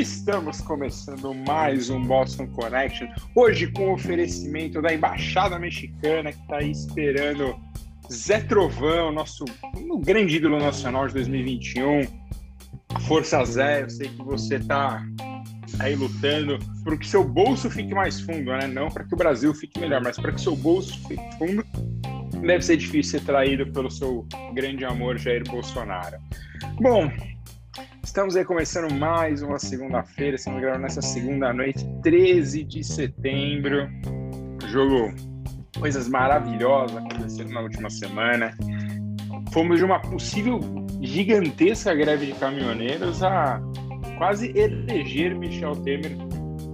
Estamos começando mais um Boston Connection. Hoje com oferecimento da Embaixada Mexicana que está aí esperando Zé Trovão, nosso grande ídolo nacional de 2021. Força Zé, eu sei que você está aí lutando para que seu bolso fique mais fundo, né? Não para que o Brasil fique melhor, mas para que seu bolso fique fundo. Deve ser difícil ser traído pelo seu grande amor Jair Bolsonaro. Bom, Estamos aí começando mais uma segunda-feira, estamos gravando nessa segunda noite, 13 de setembro. Jogo, coisas maravilhosas aconteceram na última semana. Fomos de uma possível gigantesca greve de caminhoneiros a quase eleger Michel Temer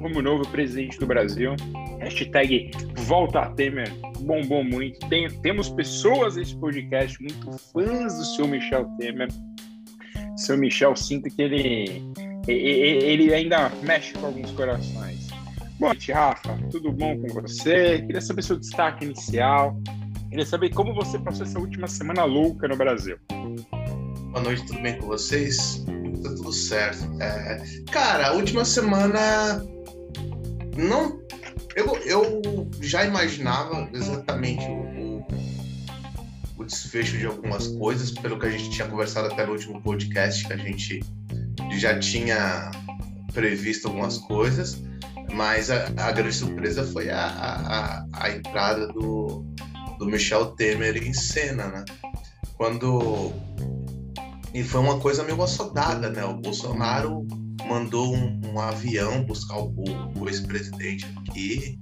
como novo presidente do Brasil. Hashtag Volta Temer bombou muito. Tem, temos pessoas nesse podcast muito fãs do seu Michel Temer seu Michel, sinto que ele, ele ainda mexe com alguns corações. Boa noite, Rafa. Tudo bom com você? Queria saber seu destaque inicial. Queria saber como você passou essa última semana louca no Brasil. Boa noite, tudo bem com vocês? Tá tudo certo. É, cara, a última semana não. Eu, eu já imaginava exatamente o, desfecho de algumas coisas, pelo que a gente tinha conversado até no último podcast, que a gente já tinha previsto algumas coisas, mas a, a grande surpresa foi a, a, a, entrada do, do Michel Temer em cena, né? Quando. E foi uma coisa meio assodada, né? O Bolsonaro mandou um, um avião buscar o, o ex-presidente aqui,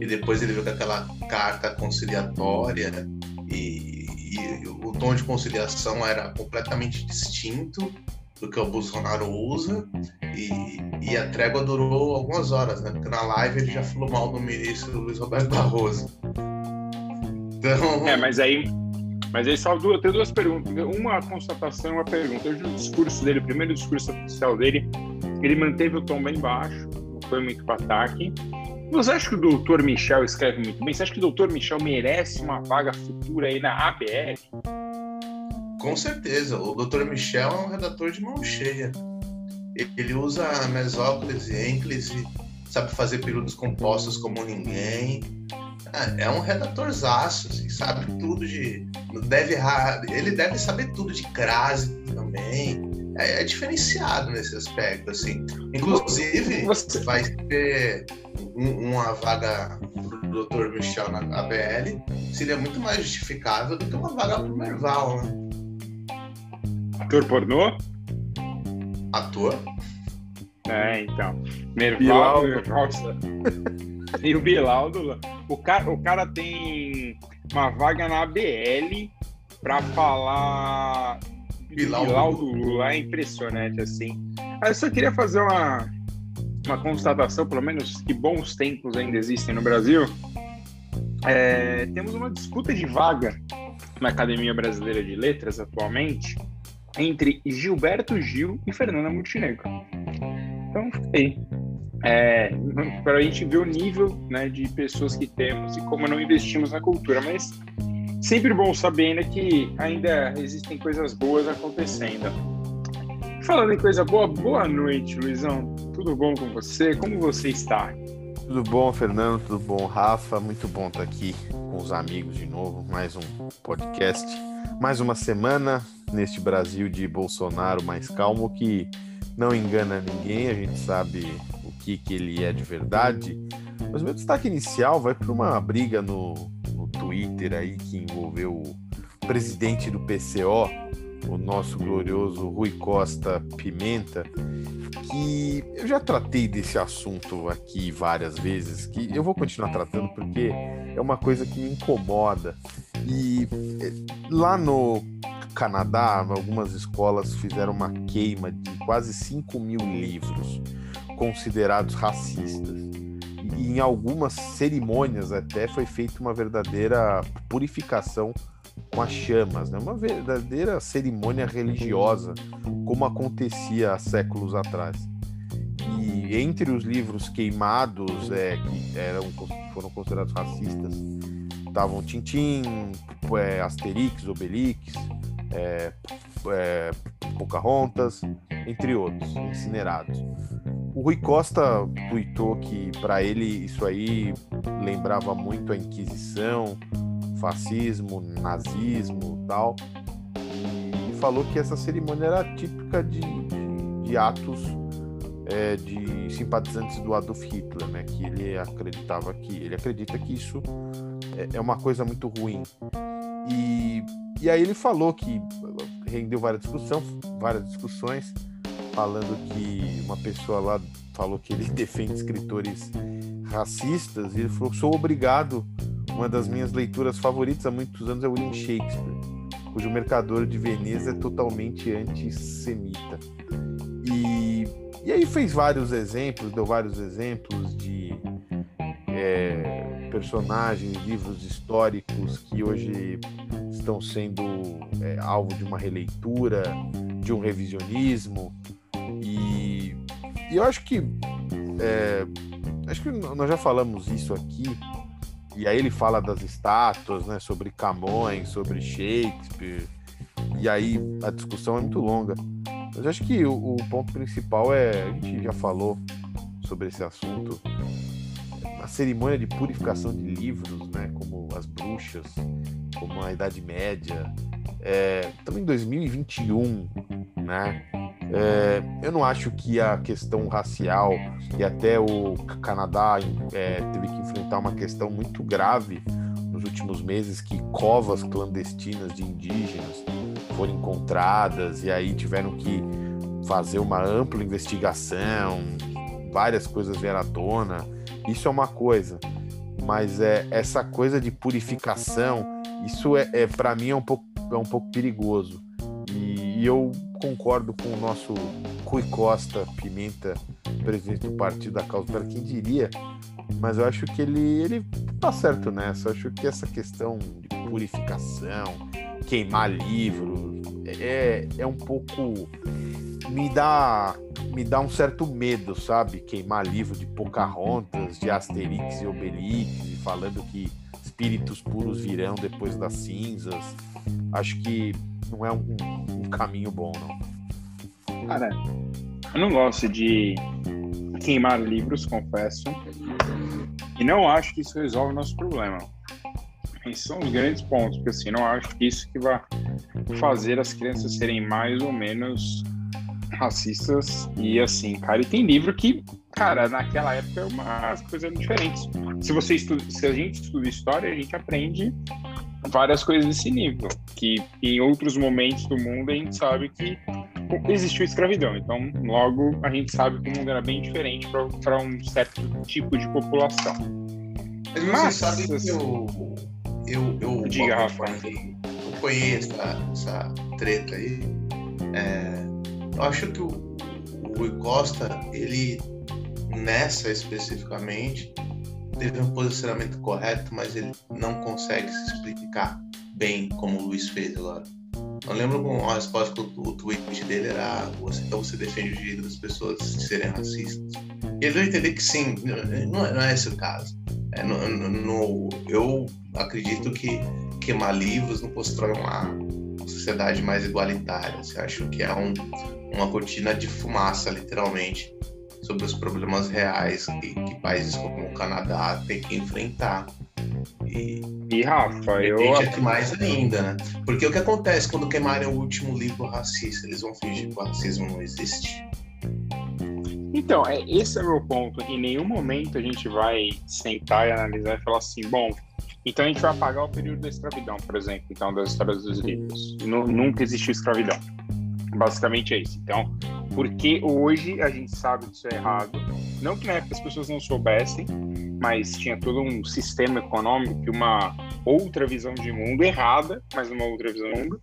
e depois ele veio com aquela carta conciliatória e e o tom de conciliação era completamente distinto do que o Bolsonaro usa e, e a trégua durou algumas horas, né? Porque na live ele já falou mal do ministro Luiz Roberto Barroso. Então... É, mas aí, mas aí só duas, tem duas perguntas. Uma constatação uma pergunta. Hoje o discurso dele, o primeiro discurso oficial dele, ele manteve o tom bem baixo, não foi muito para ataque. Você acha que o doutor Michel escreve muito bem? Você acha que o doutor Michel merece uma vaga futura aí na ABL? Com certeza. O doutor Michel é um redator de mão cheia. Ele usa mesóclise e ênclise, sabe fazer períodos compostos como ninguém. É, é um redatorzaço, assim, sabe tudo de. Deve. Ele deve saber tudo de crase também. É, é diferenciado nesse aspecto, assim. Inclusive, Você... vai ter uma vaga pro Dr. Michel na ABL seria muito mais justificável do que uma vaga pro Merval, né? Ator pornô? Ator? É, então. Merval, e o Bilaldo. O cara, o cara tem uma vaga na ABL para falar Bilal do Lula. É impressionante, assim. Eu só queria fazer uma, uma constatação, pelo menos que bons tempos ainda existem no Brasil, é, temos uma disputa de vaga na Academia Brasileira de Letras atualmente entre Gilberto Gil e Fernanda Montenegro. Então, aí. É, para a gente ver o nível né, de pessoas que temos e como não investimos na cultura, mas sempre bom saber ainda que ainda existem coisas boas acontecendo. Falando em coisa boa, boa noite, Luizão. Tudo bom com você? Como você está? Tudo bom, Fernando? Tudo bom, Rafa? Muito bom estar aqui com os amigos de novo. Mais um podcast. Mais uma semana neste Brasil de Bolsonaro mais calmo que não engana ninguém. A gente sabe o que, que ele é de verdade. Mas meu destaque inicial vai para uma briga no Twitter aí que envolveu o presidente do PCO, o nosso glorioso Rui Costa Pimenta, que eu já tratei desse assunto aqui várias vezes, que eu vou continuar tratando porque é uma coisa que me incomoda. E eh, lá no Canadá, algumas escolas fizeram uma queima de quase 5 mil livros considerados racistas. E em algumas cerimônias até foi feita uma verdadeira purificação com as chamas, né? uma verdadeira cerimônia religiosa, como acontecia há séculos atrás. E entre os livros queimados, é, que eram, foram considerados racistas, estavam Tintim, é, Asterix, Obelix, é, é, Pocahontas, entre outros, incinerados. o Rui Costa tweetou que para ele isso aí lembrava muito a Inquisição, fascismo, nazismo tal. E falou que essa cerimônia era típica de, de, de atos é, de simpatizantes do Adolf Hitler, né? Que ele acreditava que ele acredita que isso é, é uma coisa muito ruim. E, e aí ele falou que rendeu várias discussões, várias discussões, falando que uma pessoa lá falou que ele defende escritores racistas e ele falou: sou obrigado. Uma das minhas leituras favoritas há muitos anos é William Shakespeare, cujo Mercador de Veneza é totalmente antissemita. E e aí fez vários exemplos, deu vários exemplos de é, personagens, livros históricos que hoje estão sendo é, alvo de uma releitura, de um revisionismo. E, e eu acho que é, acho que nós já falamos isso aqui. E aí ele fala das estátuas, né, sobre Camões, sobre Shakespeare. E aí a discussão é muito longa. Mas acho que o, o, ponto principal é, a gente já falou sobre esse assunto, a cerimônia de purificação de livros, né, como as bruxas, como a Idade Média, é, também em 2021, né, é, eu não acho que a questão racial e até o Canadá é, teve que enfrentar uma questão muito grave nos últimos meses que covas clandestinas de indígenas foram encontradas e aí tiveram que fazer uma ampla investigação, várias coisas vieram à tona. Isso é uma coisa, mas é essa coisa de purificação, isso é, é para mim é um pouco é um pouco perigoso. E, e eu concordo com o nosso Rui Costa Pimenta, presidente do Partido da Causa para quem diria, mas eu acho que ele ele tá certo nessa. Eu acho que essa questão de purificação, queimar livros, é, é um pouco. Me dá, me dá um certo medo, sabe? Queimar livro de Pocahontas, de Asterix e Obelix, falando que espíritos puros virão depois das cinzas. Acho que não é um, um caminho bom, não. Cara, eu não gosto de queimar livros, confesso. E não acho que isso resolve o nosso problema. Esses são os grandes pontos, porque assim, não acho que isso que vai fazer as crianças serem mais ou menos racistas e assim, cara, e tem livro que, cara, naquela época as coisas eram diferentes. Se você estuda, se a gente estuda história, a gente aprende várias coisas desse nível, que em outros momentos do mundo a gente sabe que existiu escravidão. Então, logo a gente sabe que o mundo era bem diferente para um certo tipo de população. Mas, Mas sabe que eu eu, eu, Diga, Rafa. eu conheço essa, essa treta aí. É, eu acho que o, o Rui Costa, ele, nessa especificamente, teve um posicionamento correto, mas ele não consegue se explicar bem como o Luiz fez agora. Eu lembro com a resposta que o, o tweet dele era você, então você defende o direito das pessoas de serem racistas. E ele vai entender que sim, não é, não é esse o caso. É, no, no, eu acredito que queimar livros não constrói uma sociedade mais igualitária. Você acha que é um, uma cortina de fumaça, literalmente, sobre os problemas reais que, que países como o Canadá têm que enfrentar. E, e Rafa, eu. que mais ainda, né? Porque o que acontece quando queimarem o último livro racista? Eles vão fingir que o racismo não existe? Então, é, esse é o meu ponto. Em nenhum momento a gente vai sentar e analisar e falar assim, bom, então a gente vai apagar o período da escravidão, por exemplo, então, das histórias dos livros. nunca existiu escravidão. Basicamente é isso. Então, porque hoje a gente sabe que isso é errado. Não que na época as pessoas não soubessem, mas tinha todo um sistema econômico e uma outra visão de mundo errada, mas uma outra visão de mundo.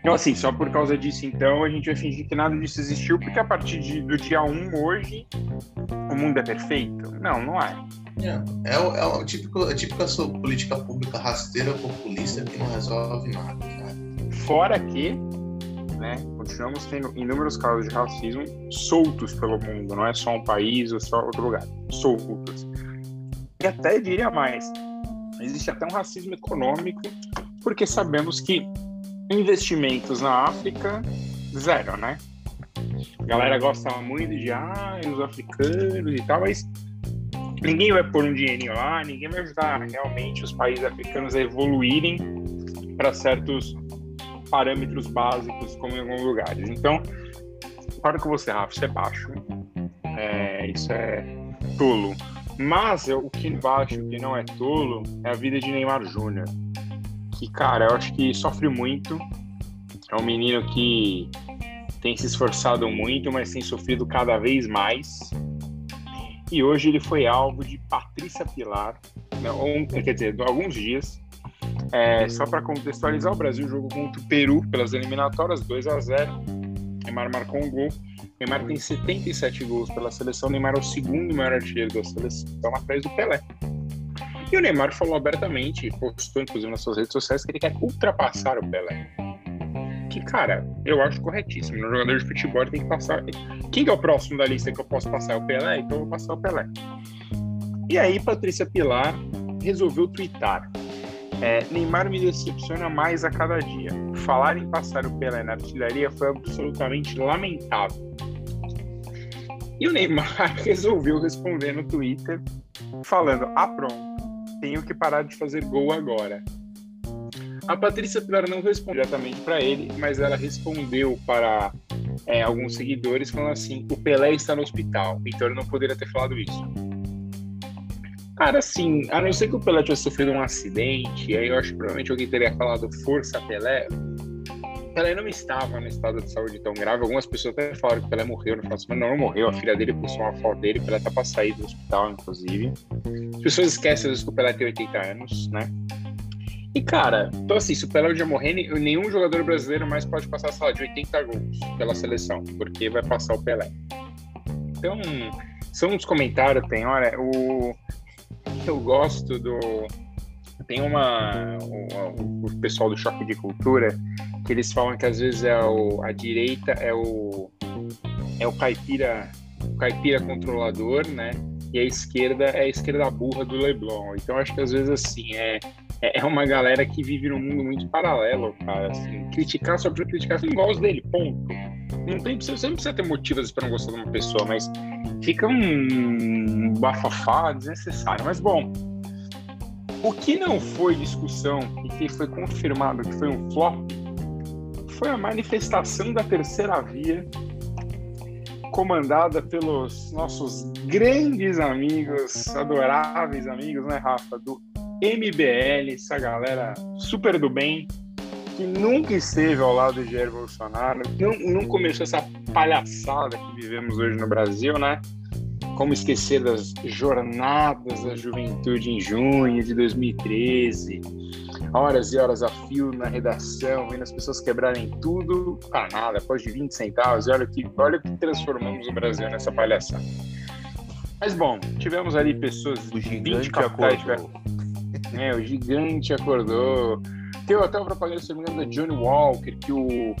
Então, assim, só por causa disso, então, a gente vai fingir que nada disso existiu, porque a partir de, do dia 1 hoje, o mundo é perfeito? Não, não é. É, é, é o típico, a típica política pública rasteira populista que não resolve nada. Fora que, né, continuamos tendo inúmeros casos de racismo soltos pelo mundo, não é só um país ou só outro lugar, soltos. E até diria mais, existe até um racismo econômico, porque sabemos que investimentos na África, zero, né? A galera gosta muito de ah, os africanos e tal, mas ninguém vai pôr um dinheirinho lá, ninguém vai ajudar realmente os países africanos a evoluírem para certos parâmetros básicos, como em alguns lugares. Então, para com você, Rafa, isso é baixo. É, isso é tolo. Mas eu, o que baixo, o que não é tolo, é a vida de Neymar Júnior. Que, cara, eu acho que sofre muito. É um menino que tem se esforçado muito, mas tem sofrido cada vez mais. E hoje ele foi alvo de Patrícia Pilar, né, quer dizer, alguns dias. É, só para contextualizar, o Brasil jogou contra o Peru pelas eliminatórias 2 a 0 Neymar marcou um gol. Neymar tem 77 gols pela seleção. Neymar é o segundo maior artilheiro da seleção, atrás do Pelé. E o Neymar falou abertamente, postou inclusive nas suas redes sociais, que ele quer ultrapassar o Pelé que, cara, eu acho corretíssimo. No jogador de futebol tem que passar. Quem que é o próximo da lista que eu posso passar? É o Pelé? Então eu vou passar o Pelé. E aí, Patrícia Pilar resolveu twittar. É, Neymar me decepciona mais a cada dia. Falar em passar o Pelé na artilharia foi absolutamente lamentável. E o Neymar resolveu responder no Twitter, falando: Ah, pronto, tenho que parar de fazer gol agora. A Patrícia Pilar não respondeu diretamente para ele, mas ela respondeu para é, alguns seguidores falando assim: o Pelé está no hospital, então ele não poderia ter falado isso. Cara, assim, a não ser que o Pelé tivesse sofrido um acidente, aí eu acho que provavelmente alguém teria falado força Pelé. Pelé não estava no estado de saúde tão grave. Algumas pessoas até falaram que o Pelé morreu no final semana. Não, não morreu. A filha dele postou uma foto dele. O Pelé tá para sair do hospital, inclusive. As pessoas esquecem às vezes que o Pelé tem 80 anos, né? E, cara, então assim, se o Pelé já morrer, nenhum jogador brasileiro mais pode passar, sei lá, de 80 gols pela seleção, porque vai passar o Pelé. Então, são uns comentários, tem, olha, o... eu gosto do... Tem uma... O, o pessoal do Choque de Cultura, que eles falam que às vezes é o, a direita é o... É o caipira, o caipira controlador, né? E a esquerda é a esquerda burra do Leblon. Então, acho que às vezes, assim, é é, é uma galera que vive num mundo muito paralelo, cara. Assim, criticar só pra criticar, assim, igual os dele, ponto. Não tem, você não precisa ter motivos para não gostar de uma pessoa, mas fica um bafafá desnecessário. Mas bom, o que não foi discussão e que foi confirmado que foi um flop foi a manifestação da terceira via, comandada pelos nossos grandes amigos, adoráveis amigos, né, Rafa? Do MBL, essa galera super do bem, que nunca esteve ao lado de Jair Bolsonaro, não, não começou essa palhaçada que vivemos hoje no Brasil, né? Como esquecer das jornadas da juventude em junho de 2013, horas e horas a fio na redação, vendo as pessoas quebrarem tudo para nada, após de 20 centavos. E olha que, olha que transformamos o Brasil nessa palhaçada. Mas bom, tivemos ali pessoas o de 20 capitais. É, o gigante acordou. Tem até uma propaganda, se não me engano, da Johnny Walker, que o.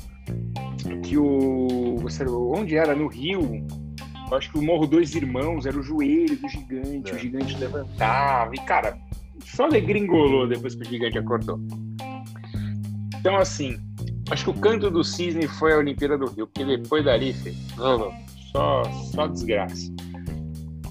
Que o. Onde era? No Rio. Eu acho que o Morro Dois Irmãos era o joelho do gigante, é. o gigante levantava. E, cara, só degringolou depois que o gigante acordou. Então, assim, acho que o canto do cisne foi a Olimpíada do Rio, porque depois dali, filho, só, só desgraça.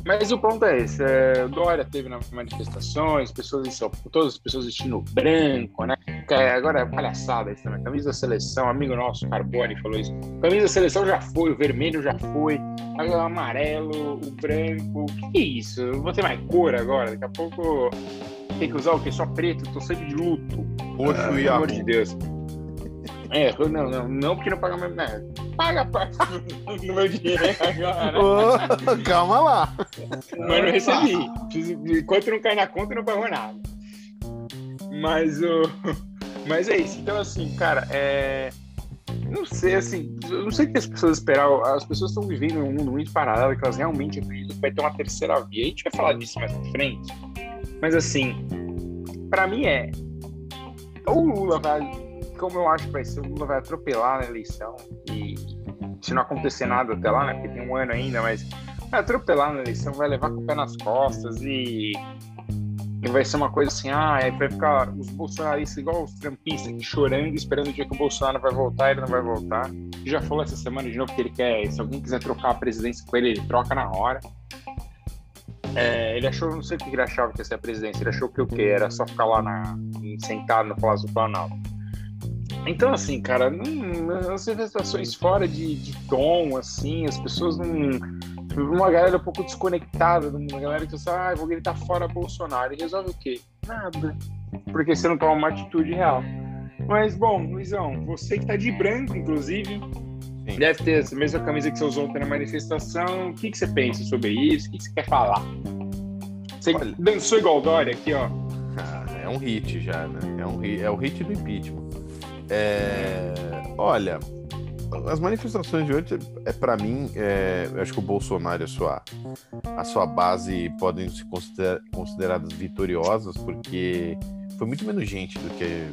Mas o ponto é esse: é, Dória teve manifestações, pessoas em São todas as pessoas vestindo branco, né? É, agora é palhaçada isso também. Camisa da seleção, amigo nosso, Carbone, falou isso. Camisa da seleção já foi, o vermelho já foi, o amarelo, o branco. Que isso? Eu vou ter mais cor agora. Daqui a pouco tem que usar o quê? Só preto, tô sempre de luto. Roxo ah, e Pelo amor de Deus. É, não, não, não porque não paga mais nada. Paga parte no meu dinheiro agora. Oh, calma lá. Mas não recebi. Enquanto não cai na conta, não pagou nada. Mas o. Mas é isso. Então, assim, cara, é. Não sei, assim, eu não sei o que as pessoas esperavam. As pessoas estão vivendo um mundo muito paralelo que elas realmente acreditam que vai ter uma terceira via. A gente vai falar disso mais pra frente. Mas, assim, para mim é. Ou o Lula vai como eu acho que vai ser, o Lula vai atropelar na eleição e se não acontecer nada até lá, né, porque tem um ano ainda, mas vai atropelar na eleição, vai levar com o pé nas costas e E vai ser uma coisa assim, ah, aí vai ficar os bolsonaristas igual os trampistas chorando, esperando o dia que o Bolsonaro vai voltar, ele não vai voltar. Já falou essa semana de novo que ele quer, se alguém quiser trocar a presidência com ele, ele troca na hora. É, ele achou, não sei o que ele achava que ia ser a presidência, ele achou que o quê? Era só ficar lá na, sentado no Palácio do Planalto. Então, assim, cara, não, as manifestações fora de, de tom, assim, as pessoas não. Uma galera um pouco desconectada, uma galera que fala, ah, vou gritar fora Bolsonaro. E resolve o quê? Nada. Porque você não toma uma atitude real. Mas, bom, Luizão, você que tá de branco, inclusive, Sim. deve ter essa mesma camisa que você usou na manifestação. O que, que você pensa sobre isso? O que, que você quer falar? Você Olha... dançou igual Dória aqui, ó. Ah, é um hit já, né? É, um, é o hit do impeachment. É, olha, as manifestações de hoje, é para mim, é, acho que o Bolsonaro e a sua, a sua base podem ser consider, consideradas vitoriosas, porque foi muito menos gente do que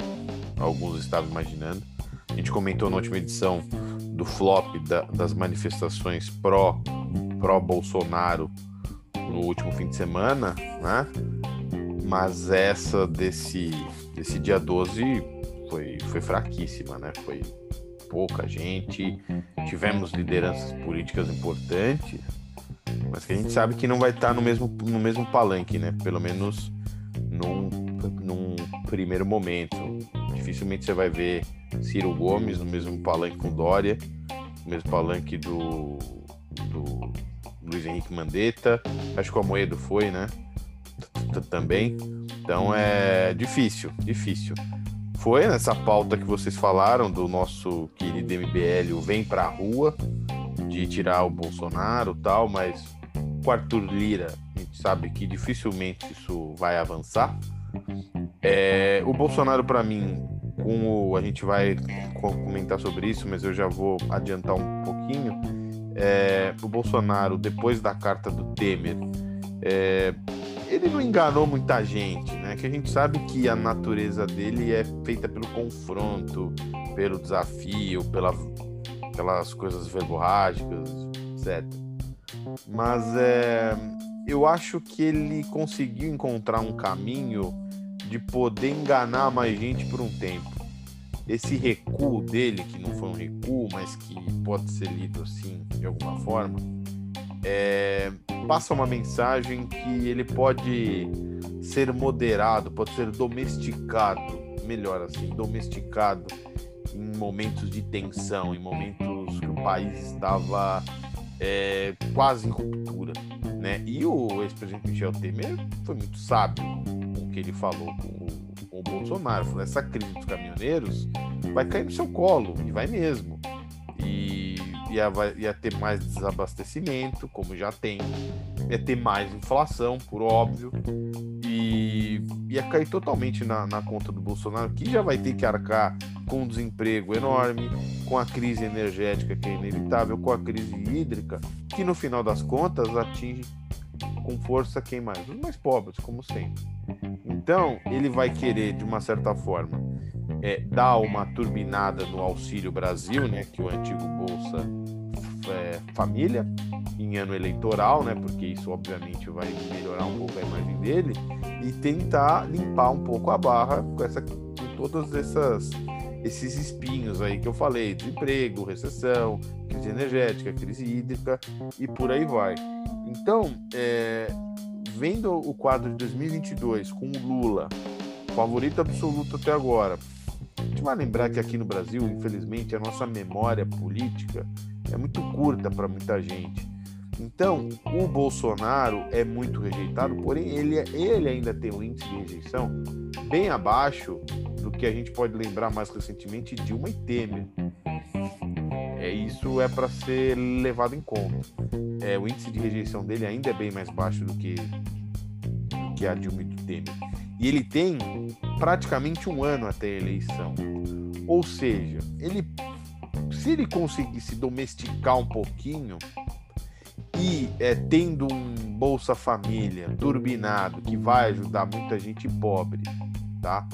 alguns estavam imaginando. A gente comentou na última edição do flop da, das manifestações pró, pró Bolsonaro no último fim de semana, né? Mas essa desse, desse dia 12 foi, foi fraquíssima, né? Foi pouca gente, tivemos lideranças políticas importantes, mas que a gente sabe que não vai estar no mesmo, no mesmo palanque, né? Pelo menos num, num primeiro momento. Dificilmente você vai ver Ciro Gomes no mesmo palanque com Dória, no mesmo palanque do, do Luiz Henrique Mandetta, acho que o Amoedo foi, né? Também. Então é difícil, difícil foi nessa pauta que vocês falaram do nosso querido MBL, o Vem Pra Rua, de tirar o Bolsonaro tal, mas com Arthur Lira, a gente sabe que dificilmente isso vai avançar. É, o Bolsonaro, para mim, com o, a gente vai comentar sobre isso, mas eu já vou adiantar um pouquinho. É, o Bolsonaro, depois da carta do Temer, é, ele não enganou muita gente, né? Que a gente sabe que a natureza dele é feita pelo confronto, pelo desafio, pela, pelas coisas verborrágicas, etc. Mas é, eu acho que ele conseguiu encontrar um caminho de poder enganar mais gente por um tempo. Esse recuo dele, que não foi um recuo, mas que pode ser lido assim de alguma forma, é, passa uma mensagem que ele pode ser moderado, pode ser domesticado, melhor assim, domesticado em momentos de tensão, em momentos que o país estava é, quase em ruptura, né? E o ex-presidente Michel Temer foi muito sábio com o que ele falou com o, com o Bolsonaro, falou essa crise dos caminhoneiros vai cair no seu colo e vai mesmo. E ia, ia ter mais desabastecimento, como já tem, ia ter mais inflação, por óbvio, e ia cair totalmente na, na conta do Bolsonaro, que já vai ter que arcar com um desemprego enorme, com a crise energética que é inevitável, com a crise hídrica, que no final das contas atinge com força quem mais? Os mais pobres, como sempre. Então, ele vai querer, de uma certa forma, é, dar uma turbinada no Auxílio Brasil, né, que o antigo Bolsa é, Família, em ano eleitoral, né, porque isso obviamente vai melhorar um pouco a imagem dele, e tentar limpar um pouco a barra com, essa, com todas essas esses espinhos aí que eu falei, desemprego, recessão, crise energética, crise hídrica e por aí vai. Então, é, vendo o quadro de 2022 com o Lula, favorito absoluto até agora, a gente vai lembrar que aqui no Brasil, infelizmente, a nossa memória política é muito curta para muita gente. Então, o Bolsonaro é muito rejeitado, porém ele, ele ainda tem um índice de rejeição bem abaixo do que a gente pode lembrar mais recentemente de Dilma e Temer. É, isso é para ser levado em conta. É, o índice de rejeição dele ainda é bem mais baixo do que, do que a Dilma e do Temer. E ele tem praticamente um ano até a eleição. Ou seja, ele, se ele conseguisse domesticar um pouquinho e é, tendo um Bolsa Família turbinado que vai ajudar muita gente pobre, tá?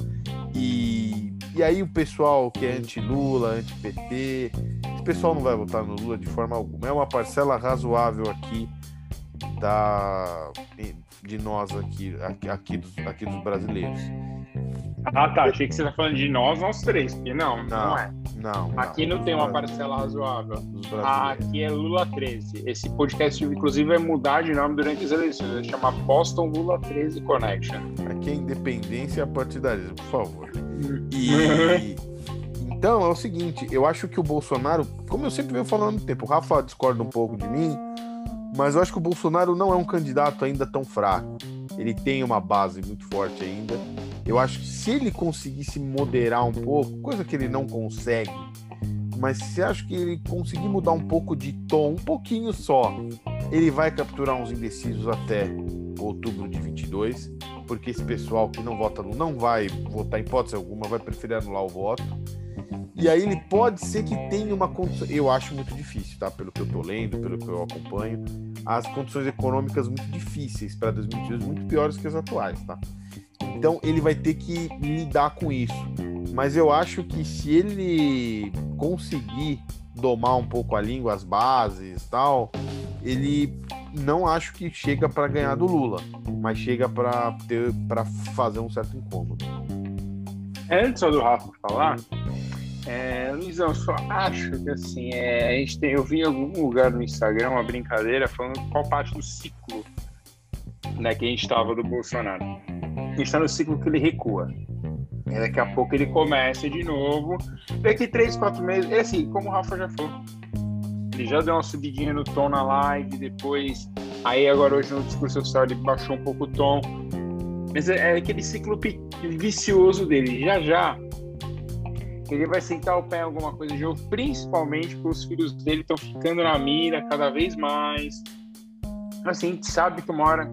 E, e aí o pessoal que é anti-Lula, anti-PT, esse pessoal não vai votar no Lula de forma alguma. É uma parcela razoável aqui da de nós aqui, aqui, aqui, dos, aqui dos brasileiros. Ah, tá. Achei que você tá falando de nós, nós três. Porque não, não, Não, é. Não. Aqui não tem uma parcela razoável. Aqui é Lula 13. Esse podcast, inclusive, vai mudar de nome durante as eleições. Vai chamar Boston Lula 13 Connection. Aqui é independência e partidarismo, por favor. E então é o seguinte, eu acho que o Bolsonaro, como eu sempre venho falando muito tempo, o Rafa discorda um pouco de mim, mas eu acho que o Bolsonaro não é um candidato ainda tão fraco. Ele tem uma base muito forte ainda. Eu acho que se ele conseguisse moderar um pouco, coisa que ele não consegue, mas se acho que ele conseguir mudar um pouco de tom, um pouquinho só, ele vai capturar uns indecisos até outubro de 22, porque esse pessoal que não vota não vai votar em hipótese alguma, vai preferir anular o voto. E aí ele pode ser que tenha uma condição, eu acho muito difícil, tá? Pelo que eu tô lendo, pelo que eu acompanho, as condições econômicas muito difíceis para 2022, muito piores que as atuais, tá? Então ele vai ter que lidar com isso. Mas eu acho que se ele conseguir domar um pouco a língua, as bases, tal, ele não acho que chega para ganhar do Lula, mas chega para ter para fazer um certo incômodo. Antes só do Rafa falar, é, eu só acho que assim, é, a gente tem, eu vi em algum lugar no Instagram uma brincadeira falando qual parte do ciclo né, que a gente estava do Bolsonaro. A gente está no ciclo que ele recua. E daqui a pouco ele começa de novo. Daqui três, quatro meses. É assim, como o Rafa já falou. Ele já deu uma subidinha no tom na live, depois. Aí agora hoje no discurso oficial ele baixou um pouco o tom. Mas é, é aquele ciclo vicioso dele. Já já ele vai sentar o pé em alguma coisa de novo, principalmente porque os filhos dele estão ficando na mira cada vez mais. Assim, a gente sabe que uma hora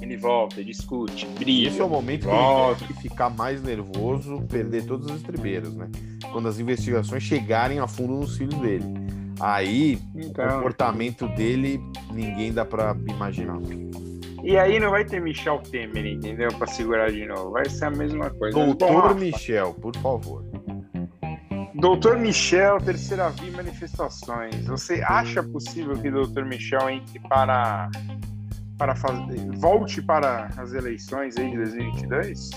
ele volta, discute, briga. esse é o momento que ele volta. que ficar mais nervoso, perder todas as estribeiras, né? Quando as investigações chegarem a fundo nos filhos dele. Aí, o Então, comportamento dele, ninguém dá pra imaginar. e aí não vai ter Michel Temer, entendeu? Pra segurar de novo. Vai ser a mesma coisa. Bom, Doutor Rafa, Michel, por favor. Doutor Michel, terceira via manifestações. Você acha possível que Doutor Michel entre para para fazer volte para as eleições aí de 2022?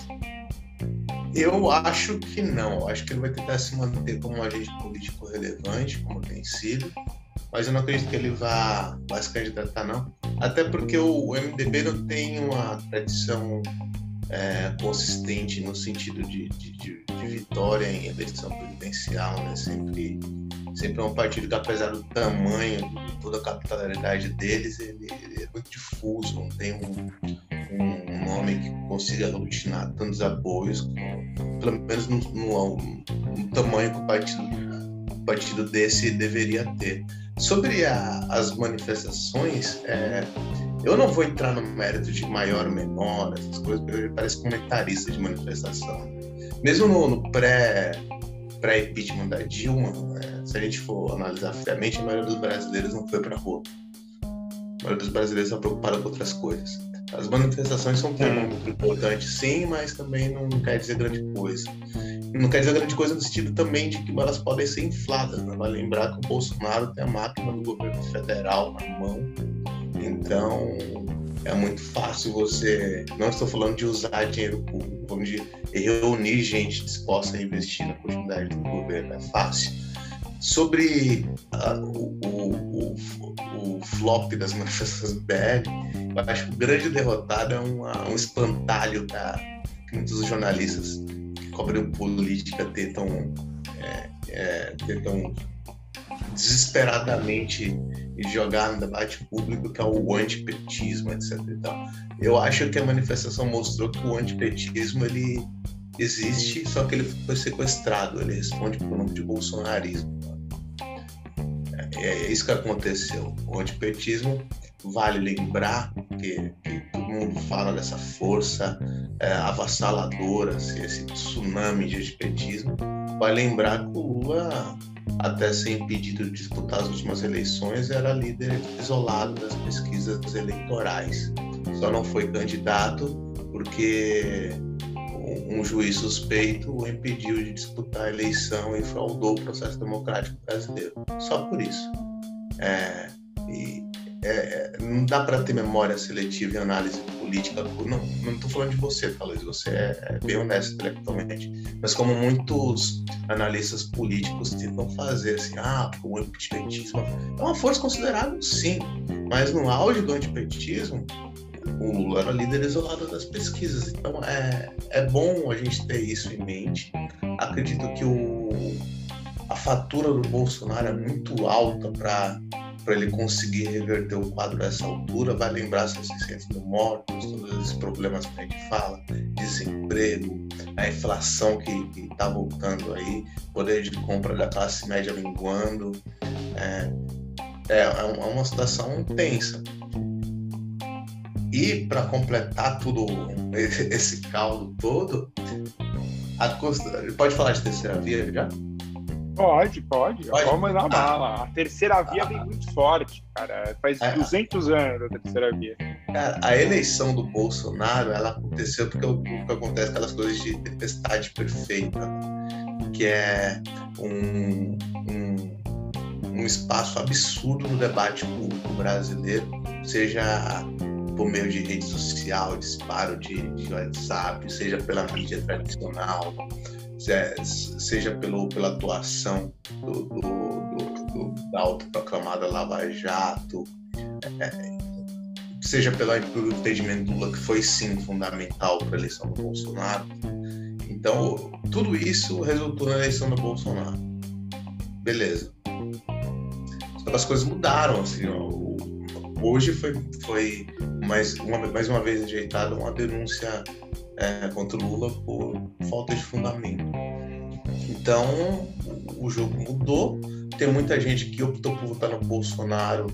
Eu acho que não. Acho que ele vai tentar se manter como um agente político relevante, como tem sido. Mas eu não acredito que ele vá, vá se candidatar, não. Até porque o MDB não tem uma tradição é, consistente no sentido de, de, de- de vitória em eleição presidencial, né? Sempre, sempre é um partido que, apesar do tamanho, toda a capitalidade deles, ele, ele é muito difuso, não tem um, um nome que consiga aglutinar tantos apoios, como- pelo menos no, no- no tamanho que o partido, partido desse deveria ter. Sobre a- as manifestações, é, eu não vou entrar no mérito de maior ou menor, essas coisas, porque eu pareço comentarista de manifestação. Mesmo no, no pré, pré-impeachment da Dilma, é, se a gente for analisar friamente, a maioria dos brasileiros não foi para rua. A maioria dos brasileiros está preocupada com outras coisas. As manifestações são um tema muito importante, sim, mas também não quer dizer grande coisa. Não quer dizer grande coisa no sentido também de que elas podem ser infladas. Né? Vai lembrar que o Bolsonaro tem a máquina do governo federal na mão, então é muito fácil você. Não estou falando de usar dinheiro público, vamos de reunir gente disposta a investir na continuidade do governo, é fácil. Sobre ah, o, o, o, o flop das manifestações BR, eu acho que o grande derrotado é uma- um espantalho da, muitos jornalistas que cobrem política tentam, é, é, tentam desesperadamente jogar no debate público, que é o antipetismo, etc. Eu acho que a manifestação mostrou que o antipetismo ele existe, só que ele foi sequestrado, ele responde por nome de bolsonarismo. É, é isso que aconteceu. O antipetismo, vale lembrar que, que todo mundo fala dessa força é, avassaladora, assim, esse tsunami de antipetismo, vai lembrar que o Lula, até ser impedido de disputar as últimas eleições, era líder isolado das pesquisas eleitorais. Só não foi candidato porque um juiz suspeito o impediu de disputar a eleição e fraudou o processo democrático brasileiro. Só por isso. É, e é, não dá para ter memória seletiva e análise política. Não, não falando de você, Luiz, você é, é bem honesto intelectualmente. Mas como muitos analistas políticos tentam fazer, assim, ah, o antipetismo é uma força considerável, sim. Mas no auge do antipetismo, o Lula era líder isolado das pesquisas. Então é, é bom a gente ter isso em mente. Acredito que o, a fatura do Bolsonaro é muito alta para para ele conseguir reverter o quadro dessa altura, vai lembrar 600 mil mortos, todos esses problemas que a gente fala, desemprego, a inflação que está voltando aí, poder de compra da classe média minguando. É, é, é uma situação tensa. E para completar tudo esse caldo todo, a pode falar de terceira via já? Pode, pode. pode. Vamos na bala. A terceira via ah. vem muito forte, cara. Faz é. 200 anos a terceira via. Cara, a eleição do Bolsonaro, ela aconteceu porque acontece aquelas coisas de tempestade perfeita, que é um, um, um espaço absurdo no debate público brasileiro, seja por meio de rede social, disparo de, de WhatsApp, seja pela mídia tradicional, seja pelo, pela atuação do, do, do, do da autoproclamada Lava Jato, é, seja pelo entendimento Lula, que foi sim fundamental para a eleição do Bolsonaro. Então, tudo isso resultou na eleição do Bolsonaro. Beleza. Que as coisas mudaram, assim, ó. Hoje foi, foi mais, uma, mais uma vez ajeitada uma denúncia é, contra o Lula por falta de fundamento. Então, o jogo mudou. Tem muita gente que optou por votar no Bolsonaro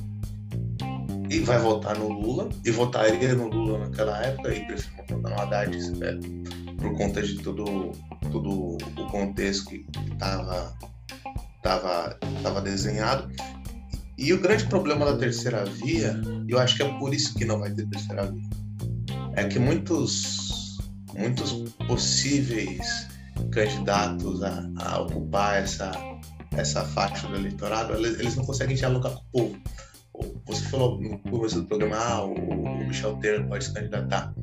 e vai votar no Lula, e votaria no Lula naquela época e preferiu votar no Haddad é, por conta de todo, todo o contexto que estava tava, tava desenhado. E o grande problema da terceira via, eu acho que é por isso que não vai ter terceira via, é que muitos muitos possíveis candidatos a, a ocupar essa, essa faixa do eleitorado, eles, não conseguem dialogar com o povo. Você falou no começo do programa, ah, o, Michel Temer pode se candidatar.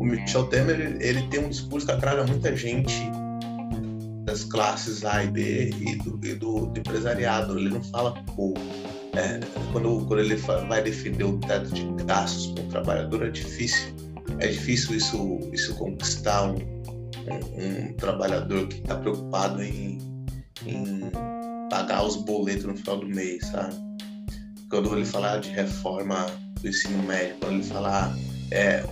O Michel Temer, ele, ele tem um discurso que agrada muita gente das classes A e B e do, e do, do empresariado. Ele não fala com o povo. É, quando, quando ele vai defender o teto de gastos para o trabalhador, é difícil é difícil isso, isso conquistar um, um, um trabalhador que está preocupado em, em pagar os boletos no final do mês, sabe? Quando ele falar de reforma do ensino médio, quando ele falar é,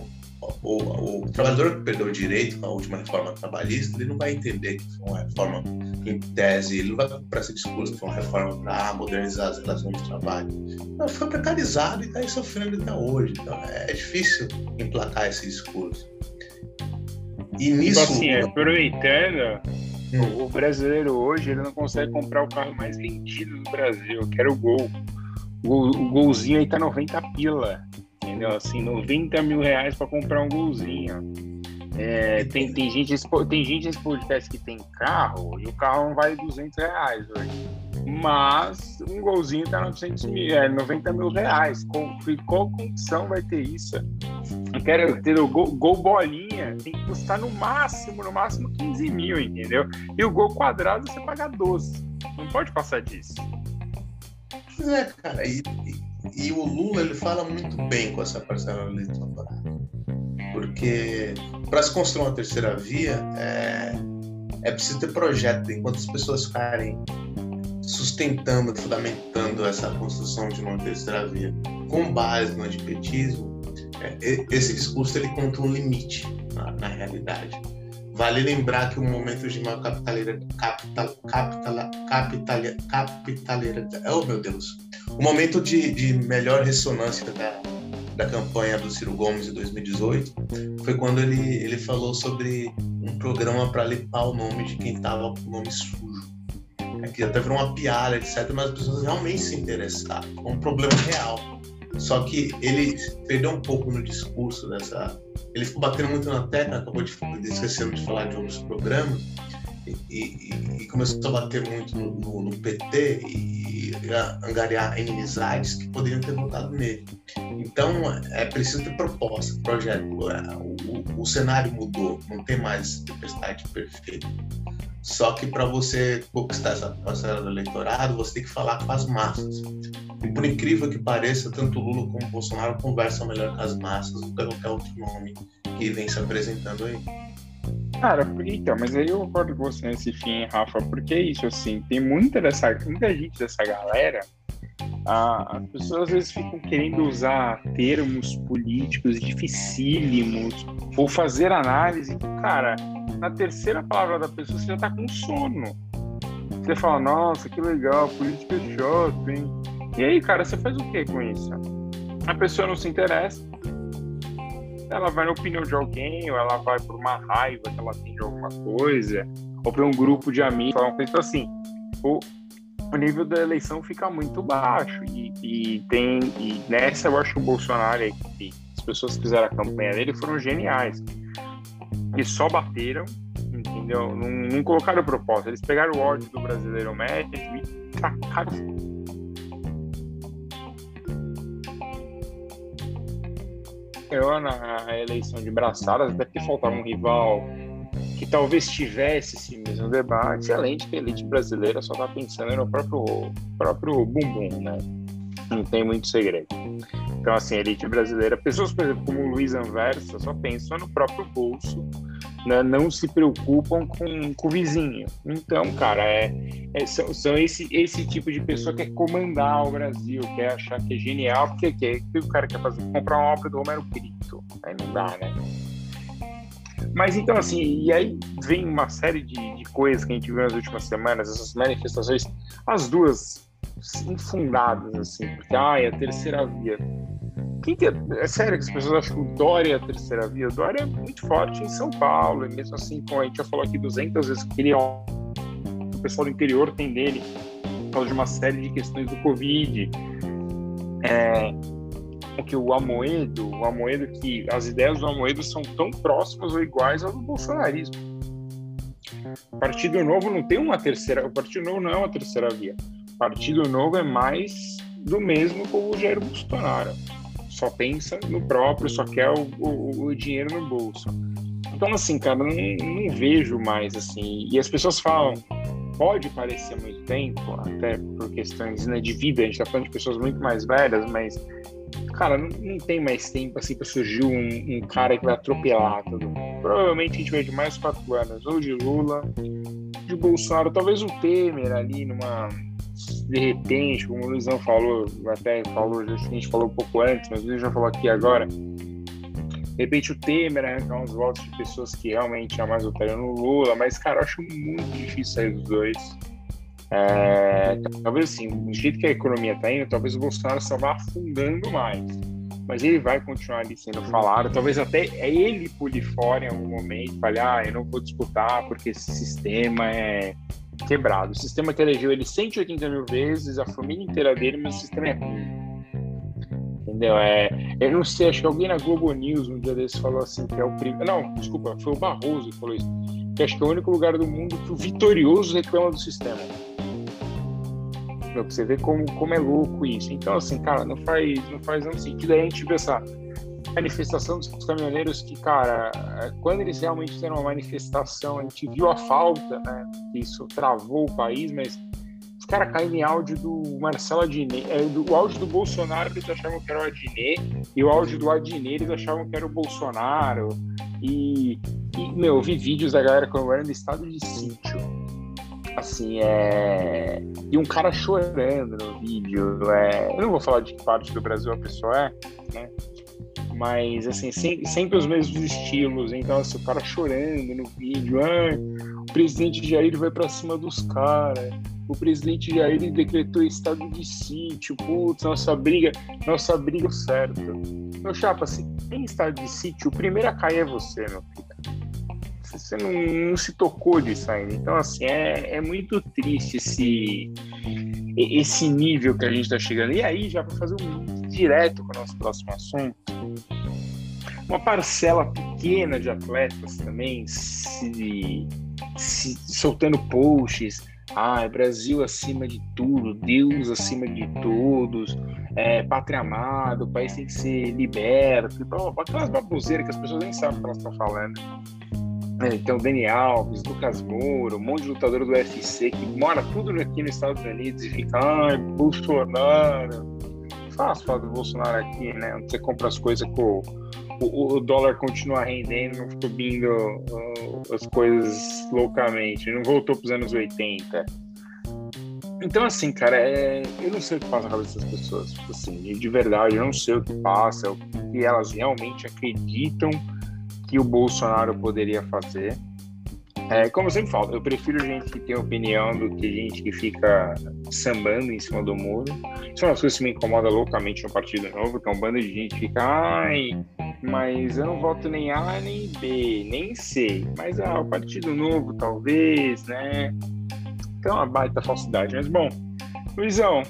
o, o, trabalhador que perdeu o direito com a última reforma trabalhista, ele não vai entender que foi uma reforma em tese, ele não vai para esse discurso que foi uma reforma para modernizar as relações de trabalho. Não, foi precarizado e está aí sofrendo até hoje. Então é difícil emplacar esse discurso. E tipo nisso. Tipo assim, aproveitando, hum. o brasileiro hoje ele não consegue comprar o carro mais vendido do Brasil, que era o Gol. O, o golzinho aí tá 90 pila entendeu? Assim, 90 mil reais para comprar um golzinho. É, tem, tem, gente, tem gente nesse podcast que tem carro e o carro não vale 200 reais hoje. Mas um golzinho tá 900 mil, é, 90 mil reais. Com, qual condição vai ter isso? Eu quero ter o gol, gol, bolinha, tem que custar no máximo, no máximo 15 mil, entendeu? E o gol quadrado você paga 12. Não pode passar disso. É, cara. E, e o Lula ele fala muito bem com essa parcela eleitoral, porque para se construir uma terceira via é, é preciso ter projeto. Enquanto as pessoas ficarem sustentando, fundamentando essa construção de uma terceira via com base no antipetismo, é, esse discurso ele conta um limite na, na realidade. Vale lembrar que o momento de maior capitaleira, capital, capital, capital, capitaleira, oh meu Deus, o momento de, de melhor ressonância da, da campanha do Ciro Gomes em 2018 foi quando ele, ele falou sobre um programa para limpar o nome de quem estava com o nome sujo. É que até virou uma piada, etc., mas as pessoas realmente se interessaram. É um problema real. Só que ele perdeu um pouco no discurso dessa. Ele ficou batendo muito na tecla, acabou de, esquecendo de falar de outros programas, e, e, começou a bater muito no, no, no PT e, e angariar inimizades que poderiam ter votado nele. Então é preciso ter proposta, projeto. É, o, o, o cenário mudou, não tem mais tempestade perfeita. Só que para você conquistar essa parcela do eleitorado, você tem que falar com as massas. E por incrível que pareça, tanto Lula como Bolsonaro conversam melhor com as massas do que qualquer outro nome que vem se apresentando aí. Cara, então, mas aí eu concordo com você nesse fim, Rafa, porque é isso, assim, tem muita dessa, muita gente dessa galera, ah, as pessoas às vezes ficam querendo usar termos políticos dificílimos ou fazer análise, cara, na terceira palavra da pessoa você já tá com sono. Você fala, nossa, que legal, política é chato, hein? E aí, cara, você faz o que com isso? A pessoa não se interessa, ela vai na opinião de alguém, ou ela vai por uma raiva que ela tem de alguma coisa, ou para um grupo de amigos, uma coisa assim. O, o nível da eleição fica muito baixo. E, e tem. E nessa eu acho que o Bolsonaro e as pessoas que fizeram a campanha dele foram geniais. Eles só bateram, entendeu? Não, não colocaram proposta. Eles pegaram o ódio do brasileiro médio e tacaram na eleição de braçadas, até porque faltava um rival que talvez tivesse esse mesmo debate, além de que a elite brasileira só está pensando no próprio, próprio bumbum, né? Não tem muito segredo. Então, assim, a elite brasileira, pessoas, por exemplo, como o Luiz Anversa, só pensam no próprio bolso né, não se preocupam com, com o vizinho. Então, cara, é, é são, são, esse, esse tipo de pessoa que quer comandar o Brasil, quer achar que é genial, porque quer, que o cara quer fazer, comprar uma obra do Romero Brito. Aí não dá, né? Mas então, assim, e aí vem uma série de, de coisas que a gente viu nas últimas semanas, essas manifestações, as duas infundadas, assim, porque, ai, a terceira via quem que é, é sério que as pessoas acham que o Dória é a terceira via? O Dória é muito forte em São Paulo, e mesmo assim, como a gente já falou aqui 200 vezes, que ele é o pessoal do interior tem dele, por causa de uma série de questões do Covid. É, é que o Amoedo, o Amoedo que as ideias do Amoedo são tão próximas ou iguais ao do bolsonarismo. O Partido Novo não tem uma terceira, o Partido Novo não é uma terceira via. O Partido Novo é mais do mesmo como o Jair Bolsonaro só pensa no próprio, só quer o, o, o dinheiro no bolso. Então, assim, cara, não, não vejo mais, assim. E as pessoas falam, pode parecer muito tempo, até por questões né, de vida, a gente tá falando de pessoas muito mais velhas, mas, cara, não, não tem mais tempo, assim, para surgir um, um, cara que vai atropelar todo mundo. Provavelmente a gente vai de mais quatro anos, ou de Lula, de Bolsonaro, talvez o Temer ali numa de repente, como o Luizão falou, até falou, a gente falou um pouco antes, mas o Luiz já falou aqui agora, de repente o Temer arrancar uns votos de pessoas que realmente já mais votariam no Lula, mas, cara, eu acho muito difícil sair dos dois. É, talvez assim, do jeito que a economia está indo, talvez o Bolsonaro só vá afundando mais. Mas ele vai continuar ali sendo falado. Talvez até ele pule fora em algum momento, fale, ah, eu não vou disputar porque esse sistema é, quebrado. O sistema que elegeu ele 180 mil vezes, a família inteira dele, mas o sistema é ruim. Entendeu? É, eu não sei, acho que alguém na Globo News um dia desses falou assim que é o primeiro. Não, desculpa, foi o Barroso que falou isso. Que acho que é o único lugar do mundo que o vitorioso reclama do sistema. Pra você ver como, como é louco isso. Então, assim, cara, não faz, não faz nenhum sentido. A gente vê essa manifestação dos caminhoneiros que, cara, quando eles realmente fizeram uma manifestação, a gente viu a falta, né? Isso travou o país, mas os caras caem em áudio do Marcelo Adnet, é, do, o áudio do Bolsonaro eles achavam que era o Adnet, e o áudio do Adnet eles achavam que era o Bolsonaro, e, e meu, eu vi vídeos da galera comemorando estado de sítio, assim, é... E um cara chorando no vídeo, é... Eu não vou falar de que parte do Brasil a pessoa é, né? Mas assim, sempre, sempre os mesmos estilos. Então, assim, o cara chorando no vídeo, ah, o presidente Jair vai para cima dos caras, o presidente Jair decretou estado de sítio, putz, nossa briga, nossa briga certa. Meu chapa, se tem estado de sítio, o primeiro a cair é você, meu filho. Você não, não se tocou disso ainda. Então, assim, é, é muito triste esse, esse nível que a gente está chegando. E aí, já para fazer um link direto com o nosso próximo assunto, uma parcela pequena de atletas também se se, soltando posts. Ah, Brasil acima de tudo, Deus acima de todos, é, pátria amada, o país tem que ser liberto, aquelas baboseiras que as pessoas nem sabem o que elas estão falando. É, então, Dani Alves, Lucas Moura, um monte de lutador do UFC que mora tudo aqui nos Estados Unidos e fica, ai, Bolsonaro. Falar do Bolsonaro aqui, né? Você compra as coisas com o, o dólar continua rendendo, subindo uh, as coisas loucamente, não voltou para os anos 80. Então, assim, cara, é... eu não sei o que passa na cabeça das pessoas. Tipo assim, de verdade, eu não sei o que passa, o que elas realmente acreditam que o Bolsonaro poderia fazer. É, como eu sempre falo, eu prefiro gente que tem opinião do que gente que fica sambando em cima do muro. Isso é uma coisa que me incomoda loucamente no Partido Novo, que é um bando de gente que fica, ai, mas eu não voto nem A, nem B, nem C. Mas ah, o Partido Novo, talvez, né? Então é uma baita falsidade. Mas bom, Luizão,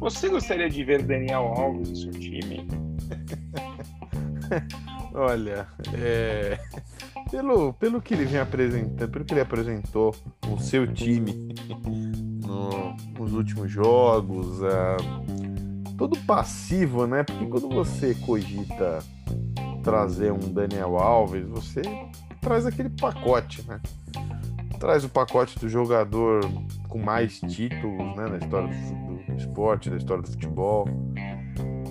você gostaria de ver Daniel Alves no seu time? Olha, é pelo, pelo que ele vem apresentando, pelo que ele apresentou o seu time no, nos últimos jogos, uh, todo passivo, né? Porque quando você cogita trazer um Daniel Alves, você traz aquele pacote, né? Traz o pacote do jogador com mais títulos né, na história do, do esporte, da história do futebol.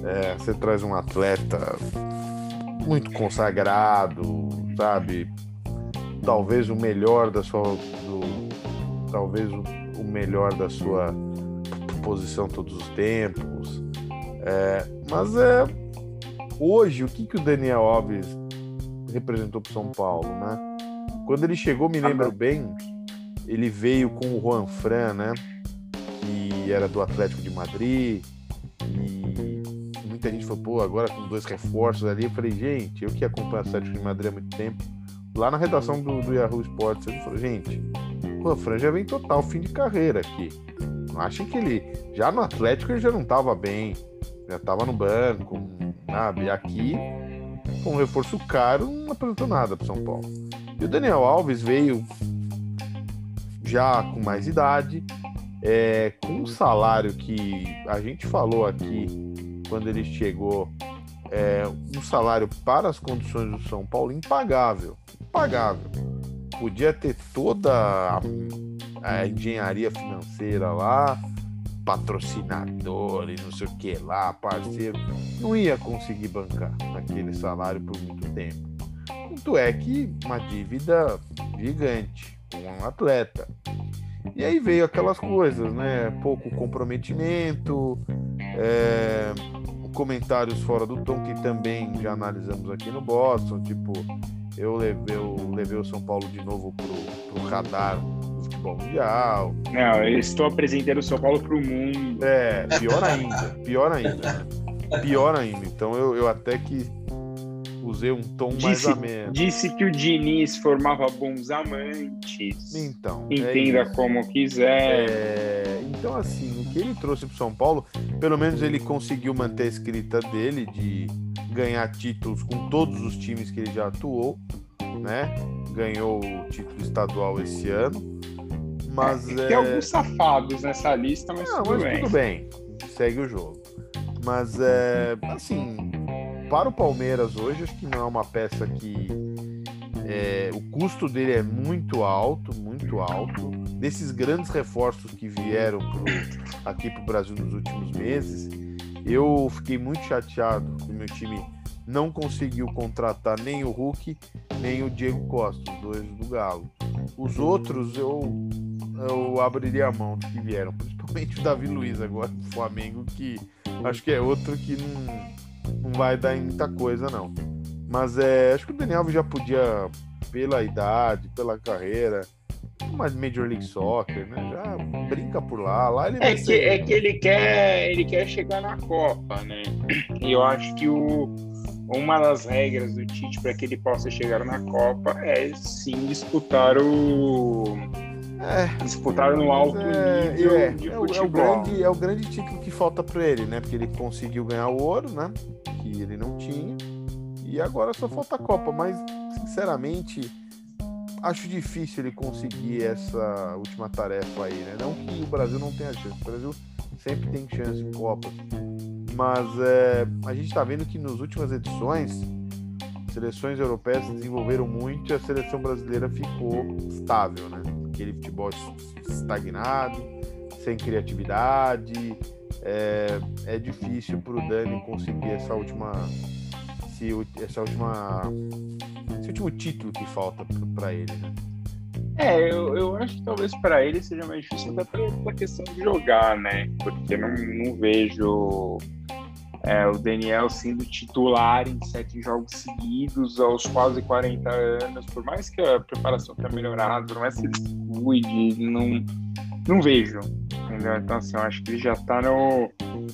É, você traz um atleta muito consagrado, sabe? Talvez o melhor da sua. Do, talvez o, melhor da sua posição todos os tempos. É, mas é. Hoje, o que, que o Daniel Alves representou para São Paulo, né? Quando ele chegou, me lembro bem, ele veio com o Juan Fran, né? Que era do Atlético de Madrid. E muita gente falou, pô, agora com dois reforços ali. Eu falei, gente, eu que acompanho o Atlético de Madrid há muito tempo, lá na redação do, do Yahoo Sports, ele falou, gente, o Fran já vem total fim de carreira aqui. Não que ele, já no Atlético, ele já não estava bem, já estava no banco, sabe? E aqui, com um reforço caro, não apresentou nada para São Paulo. E o Daniel Alves veio já com mais idade, é, com um salário que a gente falou aqui quando ele chegou, é, um salário para as condições do São Paulo impagável. Impagável. Podia ter toda a, a engenharia financeira lá, patrocinador e não sei o que lá, parceiro. Não ia conseguir bancar aquele salário por muito tempo. Tanto é que uma dívida gigante com um atleta. E aí veio aquelas coisas, né? Pouco comprometimento, é, comentários fora do tom que também já analisamos aqui no Boston, tipo, eu levei, eu levei o São Paulo de novo pro, pro radar do futebol mundial. Não, eu estou apresentando o São Paulo pro mundo. É, pior ainda, pior ainda. Pior ainda. Então eu, eu até que usei um tom disse, mais ameno. Disse que o Diniz formava bons amantes. Então. É Entenda é como quiser. É, então, assim, o que ele trouxe para São Paulo, pelo menos ele conseguiu manter a escrita dele de ganhar títulos com todos os times que ele já atuou, né? Ganhou o título estadual esse ano. Mas é, tem é... alguns safados nessa lista, mas, Não, tudo, mas bem. tudo bem. Segue o jogo. Mas é assim, para o Palmeiras hoje, acho que não é uma peça que é, o custo dele é muito alto, muito alto. Desses grandes reforços que vieram pro, aqui para o Brasil nos últimos meses, eu fiquei muito chateado que o meu time não conseguiu contratar nem o Hulk, nem o Diego Costa, os dois do Galo. Os outros eu, eu abriria a mão dos que vieram, principalmente o Davi Luiz agora do Flamengo, que acho que é outro que não não vai dar em muita coisa, não. Mas é, acho que o Daniel já podia, pela idade, pela carreira, mais Major League Soccer, né? Já brinca por lá. lá ele é, que, ser... é que ele quer, ele quer chegar na Copa, né? E eu acho que o, uma das regras do Tite para que ele possa chegar na Copa é sim disputar o é, disputaram no alto é, nível é, de futebol. É o, grande, é o grande título que falta para ele, né? Porque ele conseguiu ganhar o ouro, né? Que ele não tinha. E agora só falta a Copa. Mas, sinceramente, acho difícil ele conseguir essa última tarefa aí, né? Não que o Brasil não tenha chance, o Brasil sempre tem chance em Copas, mas é, a gente está vendo que nas últimas edições seleções europeias se desenvolveram muito e a seleção brasileira ficou estável, né? Aquele futebol estagnado, sem criatividade. É, é difícil para o Dani conseguir essa última, essa última, esse último título que falta para ele, né? É, eu, eu acho que talvez para ele seja mais difícil até pela questão de jogar, né? Porque não, não vejo é, o Daniel sendo titular em sete jogos seguidos aos quase 40 anos, por mais que a preparação tenha melhorado, por mais que ele se cuide, não, não vejo. Entendeu? Então, assim, eu acho que ele já tá no,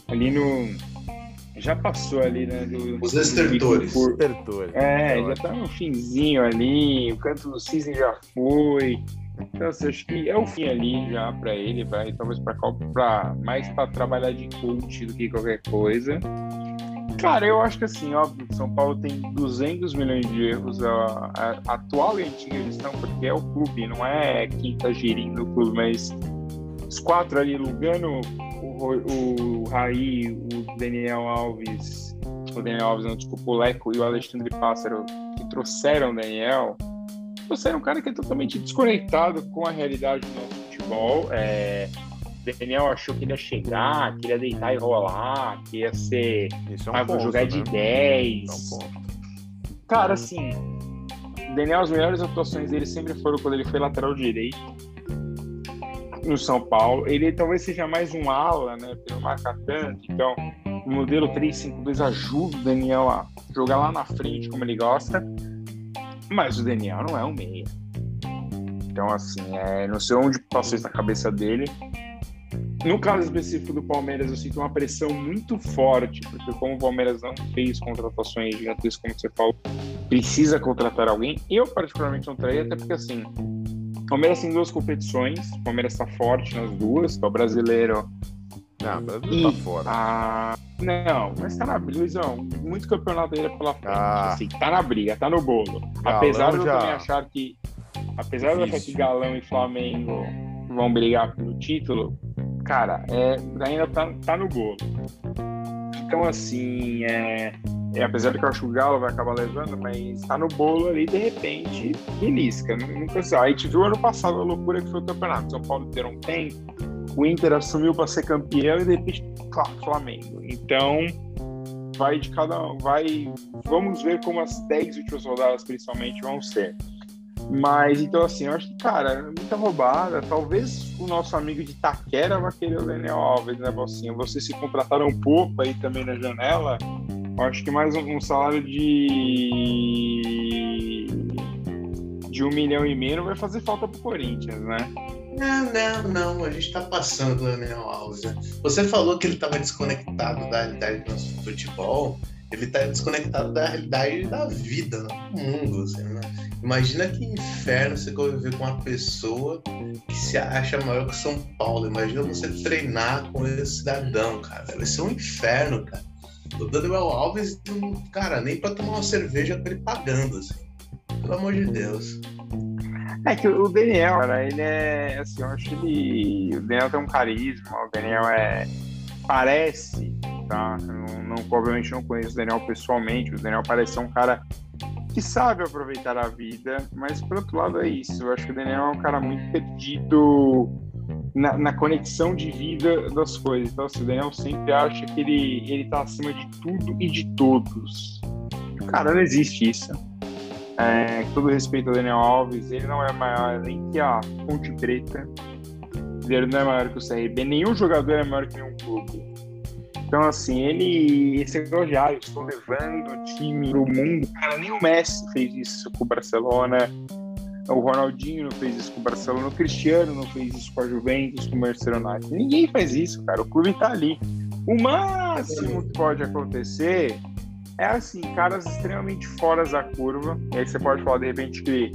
ali no. Já passou ali, né? Do, Os estertores. Por, é, já tá no finzinho ali, o canto do Cisne já foi. Então, assim, acho que é o fim ali já para ele, vai talvez para mais para trabalhar de coach do que qualquer coisa. Cara, eu acho que assim, óbvio, São Paulo tem 200 milhões de erros, a, a, atual e antiga gestão, porque é o clube, não é quem tá gerindo o clube, mas os quatro ali, Lugano, o, o Raí, o Daniel Alves, o Daniel Alves, não, desculpa, o Leco e o Alexandre Pássaro, que trouxeram o Daniel, você é um cara que é totalmente desconectado com a realidade do nosso futebol. É, Daniel achou que ele ia chegar, que ele ia deitar e rolar, que ia ser. Isso é um ah, ponto, jogar né? de 10. É um cara, assim, Daniel, as melhores atuações dele sempre foram quando ele foi lateral direito no São Paulo. Ele talvez seja mais um ala, né? Pelo marca tanto. Então, o modelo 352 ajuda o Daniel a jogar lá na frente como ele gosta. Mas o Daniel não é um meia. Então, assim, é, não sei onde passou isso na cabeça dele. No caso específico do Palmeiras, eu sinto uma pressão muito forte, porque como o Palmeiras não fez contratações gigantescas, como você falou, precisa contratar alguém. Eu, particularmente, não traria, até porque, assim, o Palmeiras tem duas competições, o Palmeiras está forte nas duas, é o brasileiro não, o e, tá fora. A... Não, mas tá na briga, Luizão. Muito campeonato ainda pela frente. Ah. Assim, tá na briga, tá no bolo. Galão apesar de eu já... também achar que. Apesar Difícil. de eu achar que Galão e Flamengo vão brigar pelo título, cara, é, ainda tá, tá no bolo. Então, assim, é, é, apesar de que eu acho que o Galo vai acabar levando, mas tá no bolo ali, de repente, belisca. Nunca sei. A gente viu ano passado a loucura que foi o campeonato. São Paulo ter um tempo o Inter assumiu para ser campeão e de repente, claro, Flamengo. Então, vai de cada um, vai, vamos ver como as 10 últimas rodadas principalmente vão ser. Mas então assim, eu acho que, cara, é muita roubada. Talvez o nosso amigo de Taquera vá querer o Daniel Alves, né, Balcinho? Vocês se contrataram um pouco aí também na janela. Eu acho que mais um, salário de de um milhão e meio vai fazer falta pro Corinthians, né? Não, não, não. A gente tá passando do Daniel Alves. Né? Você falou que ele tava desconectado da realidade do nosso futebol. Ele tá desconectado da realidade da vida, do mundo. Assim, né? Imagina que inferno você conviver com uma pessoa que se acha maior que São Paulo. Imagina você treinar com esse cidadão, cara. Vai ser um inferno, cara. O Daniel Alves, cara, nem pra tomar uma cerveja pra ele pagando, assim. Pelo amor de Deus. É que o Daniel, cara, ele é. Assim, eu acho que ele. O Daniel tem um carisma, o Daniel é. Parece, tá? Não, não, obviamente não conheço o Daniel pessoalmente, o Daniel parece ser um cara que sabe aproveitar a vida, mas por outro lado é isso. Eu acho que o Daniel é um cara muito perdido na, na conexão de vida das coisas. Então, assim, o Daniel sempre acha que ele, ele tá acima de tudo e de todos. Cara, não existe isso. É, todo respeito ao Daniel Alves, ele não é maior nem que a Ponte Preta. Ele não é maior que o CRB. Nenhum jogador é maior que nenhum clube. Então, assim, ele. Esse elogiário, estou levando o time pro mundo. Cara, nem o Messi fez isso com o Barcelona. O Ronaldinho não fez isso com o Barcelona. O Cristiano não fez isso com a Juventus, com o United. Ninguém faz isso, cara. O clube tá ali. O máximo que pode acontecer é assim, caras extremamente fora da curva. E aí você pode falar de repente que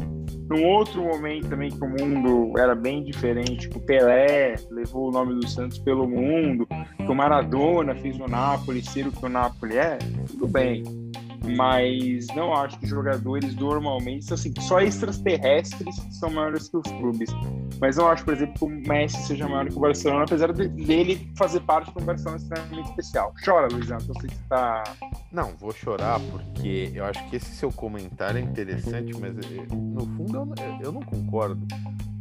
num outro momento também que o mundo era bem diferente, que o Pelé levou o nome do Santos pelo mundo, que o Maradona fez o Napoli ser o que o Napoli é, tudo bem. Mas não acho que jogadores normalmente, assim, só extraterrestres são maiores que os clubes. Mas não acho, por exemplo, que o Messi seja maior que o Barcelona, apesar de, dele fazer parte de um Barcelona extremamente especial. Chora, Luizão, que eu sei que tá. Não, vou chorar porque eu acho que esse seu comentário é interessante, mas eh, no fundo eu, eu não concordo.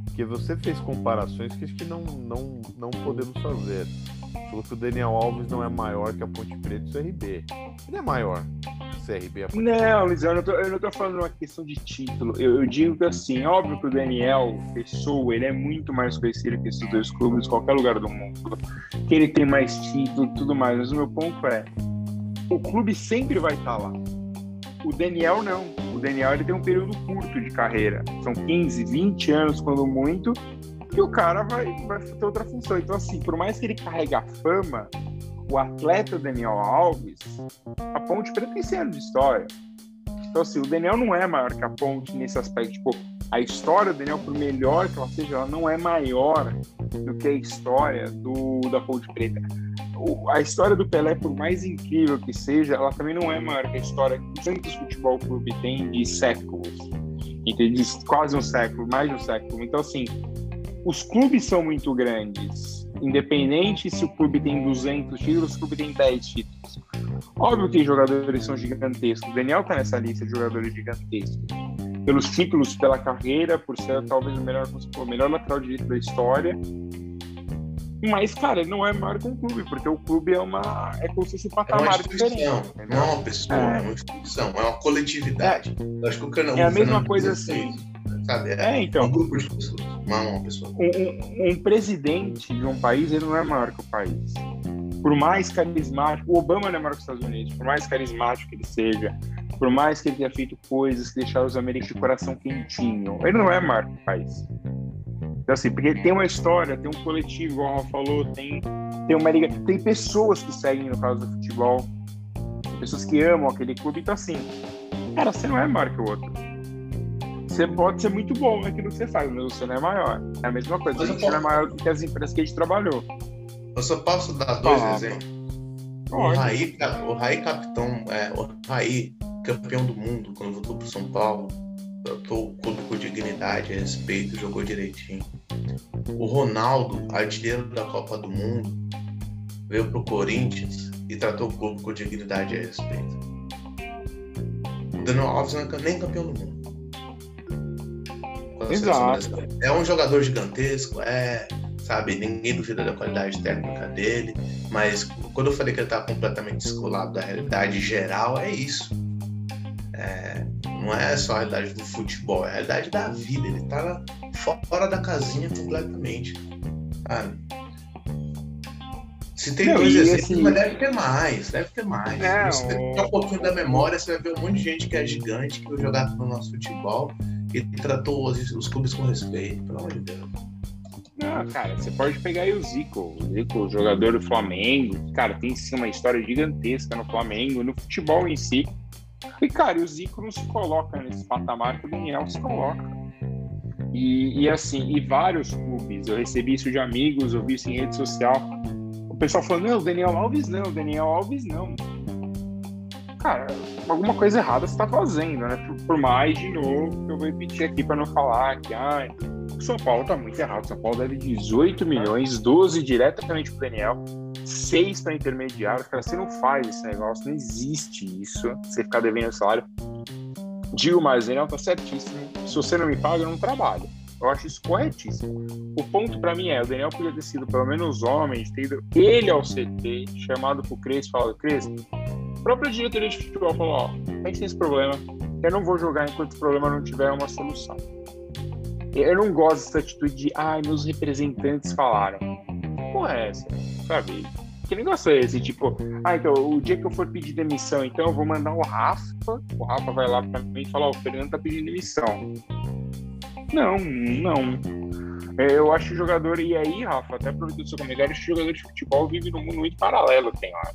Porque você fez comparações que acho que não, não, não podemos fazer. Falou que o Daniel Alves não é maior que a Ponte Preta e o CRB. Ele é maior. CRB é Não, Luiz, eu não, tô, eu não tô falando uma questão de título. Eu, eu, digo que assim, óbvio que o Daniel Pessoa, ele é muito mais conhecido que esses dois clubes em qualquer lugar do mundo. Que ele tem mais título e tudo mais. Mas o meu ponto é, o clube sempre vai estar lá. O Daniel não. O Daniel ele tem um período curto de carreira. São 15, 20 anos, quando muito, e o cara vai, vai ter outra função. Então, assim, por mais que ele carregue a fama, o atleta Daniel Alves, a Ponte Preta tem 100 anos de história. Então, assim, o Daniel não é maior que a Ponte nesse aspecto. Tipo, a história do Daniel, por melhor que ela seja, ela não é maior do que a história do, da Ponte Preta. O, a história do Pelé, por mais incrível que seja, ela também não é maior que a história que o Santos Futebol Clube tem de séculos. Entende? Quase um século, mais de um século. Então, assim, os clubes são muito grandes Independente se o clube tem 200 títulos, o clube tem 10 títulos. Óbvio que jogadores são gigantescos. O Daniel tá nessa lista de jogadores gigantescos. Pelos títulos, pela carreira, por ser talvez o melhor, o melhor lateral direito da história. Mas, cara, ele não é maior que um clube, porque o clube é uma. É como se fosse um patamar é diferente. Não é uma pessoa, é, é uma instituição, é uma coletividade. É, acho que o Cano, é a mesma coisa assim. Sabe? É, é, então. Um grupo de pessoas, é uma pessoa. Um, um, um, presidente de um país, ele não é maior que o país. Por mais carismático, o Obama não é maior que os Estados Unidos, por mais carismático que ele seja, por mais que ele tenha feito coisas que deixaram os americanos de coração quentinho, ele não é maior que o país. Então, assim, porque tem uma história, tem um coletivo, como o Rafa falou, tem, tem uma liga, tem pessoas que seguem no caso do futebol, pessoas que amam aquele clube, então assim, cara, você não é maior que o outro você pode ser muito bom naquilo que você faz, mas você não é maior. É a mesma coisa, mas a gente posso... não é maior do que as empresas que a gente trabalhou. Eu só posso dar dois ah, exemplos. O Raí, o Raí capitão, é, o Raí campeão do mundo quando voltou pro São Paulo, tratou o clube com dignidade, respeito, jogou direitinho. O Ronaldo, artilheiro da Copa do Mundo, veio pro Corinthians e tratou o clube com dignidade e respeito. O Daniel Alves não é nem campeão do mundo. Exato. É um jogador gigantesco, é, sabe? Ninguém duvida da qualidade técnica dele, mas quando eu falei que ele está completamente descolado da realidade geral, é isso. É, não é só a realidade do futebol, é a realidade da vida. Ele está fora da casinha completamente. Sabe? Se tem não, dois exemplos, assim, mas deve ter mais, deve ter mais. Não, Se tem um pouquinho da memória, você vai ver um monte de gente que é gigante, que vai jogar no nosso futebol e tratou os, os clubes com respeito, pelo amor de Deus. Não, cara, você pode pegar aí o Zico, o Zico, jogador do Flamengo, cara, tem sim uma história gigantesca no Flamengo, no futebol em si. E, cara, o Zico não se coloca nesse patamar que o Daniel se coloca. E, e assim, e vários clubes, eu recebi isso de amigos, eu vi isso em rede social. O pessoal falando, não, o Daniel Alves não, o Daniel Alves não cara, alguma coisa errada você está fazendo, né? Por, por, mais, de novo, que eu vou repetir aqui para não falar que ai, o São Paulo tá muito errado. O São Paulo deve 18 milhões, 12 diretamente pro Daniel, 6 para intermediário. Cara, você não faz esse negócio, não existe isso. Você ficar devendo salário. Digo mais, Daniel tá certíssimo. Se você não me paga, eu não trabalho. Eu acho isso corretíssimo. O ponto para mim é, o Daniel podia ter sido pelo menos homem, ter ido ele ao CT, chamado pro Crespo e falado, Crespo, própria diretoria de futebol falou: ó, a tem esse problema, eu não vou jogar enquanto o problema não tiver uma solução. Eu não gosto dessa atitude de, ai, ah, meus representantes falaram. Porra, é essa, sabe? Que negócio é esse? Tipo, ah, então, o dia que eu for pedir demissão, então eu vou mandar o Rafa, o Rafa vai lá pra mim e falar: ó, o Fernando tá pedindo demissão. Não, não. É, eu acho que o jogador, e aí, Rafa, até aproveitando o seu comentário, acho que o jogador de futebol vive num mundo muito paralelo, tem lá.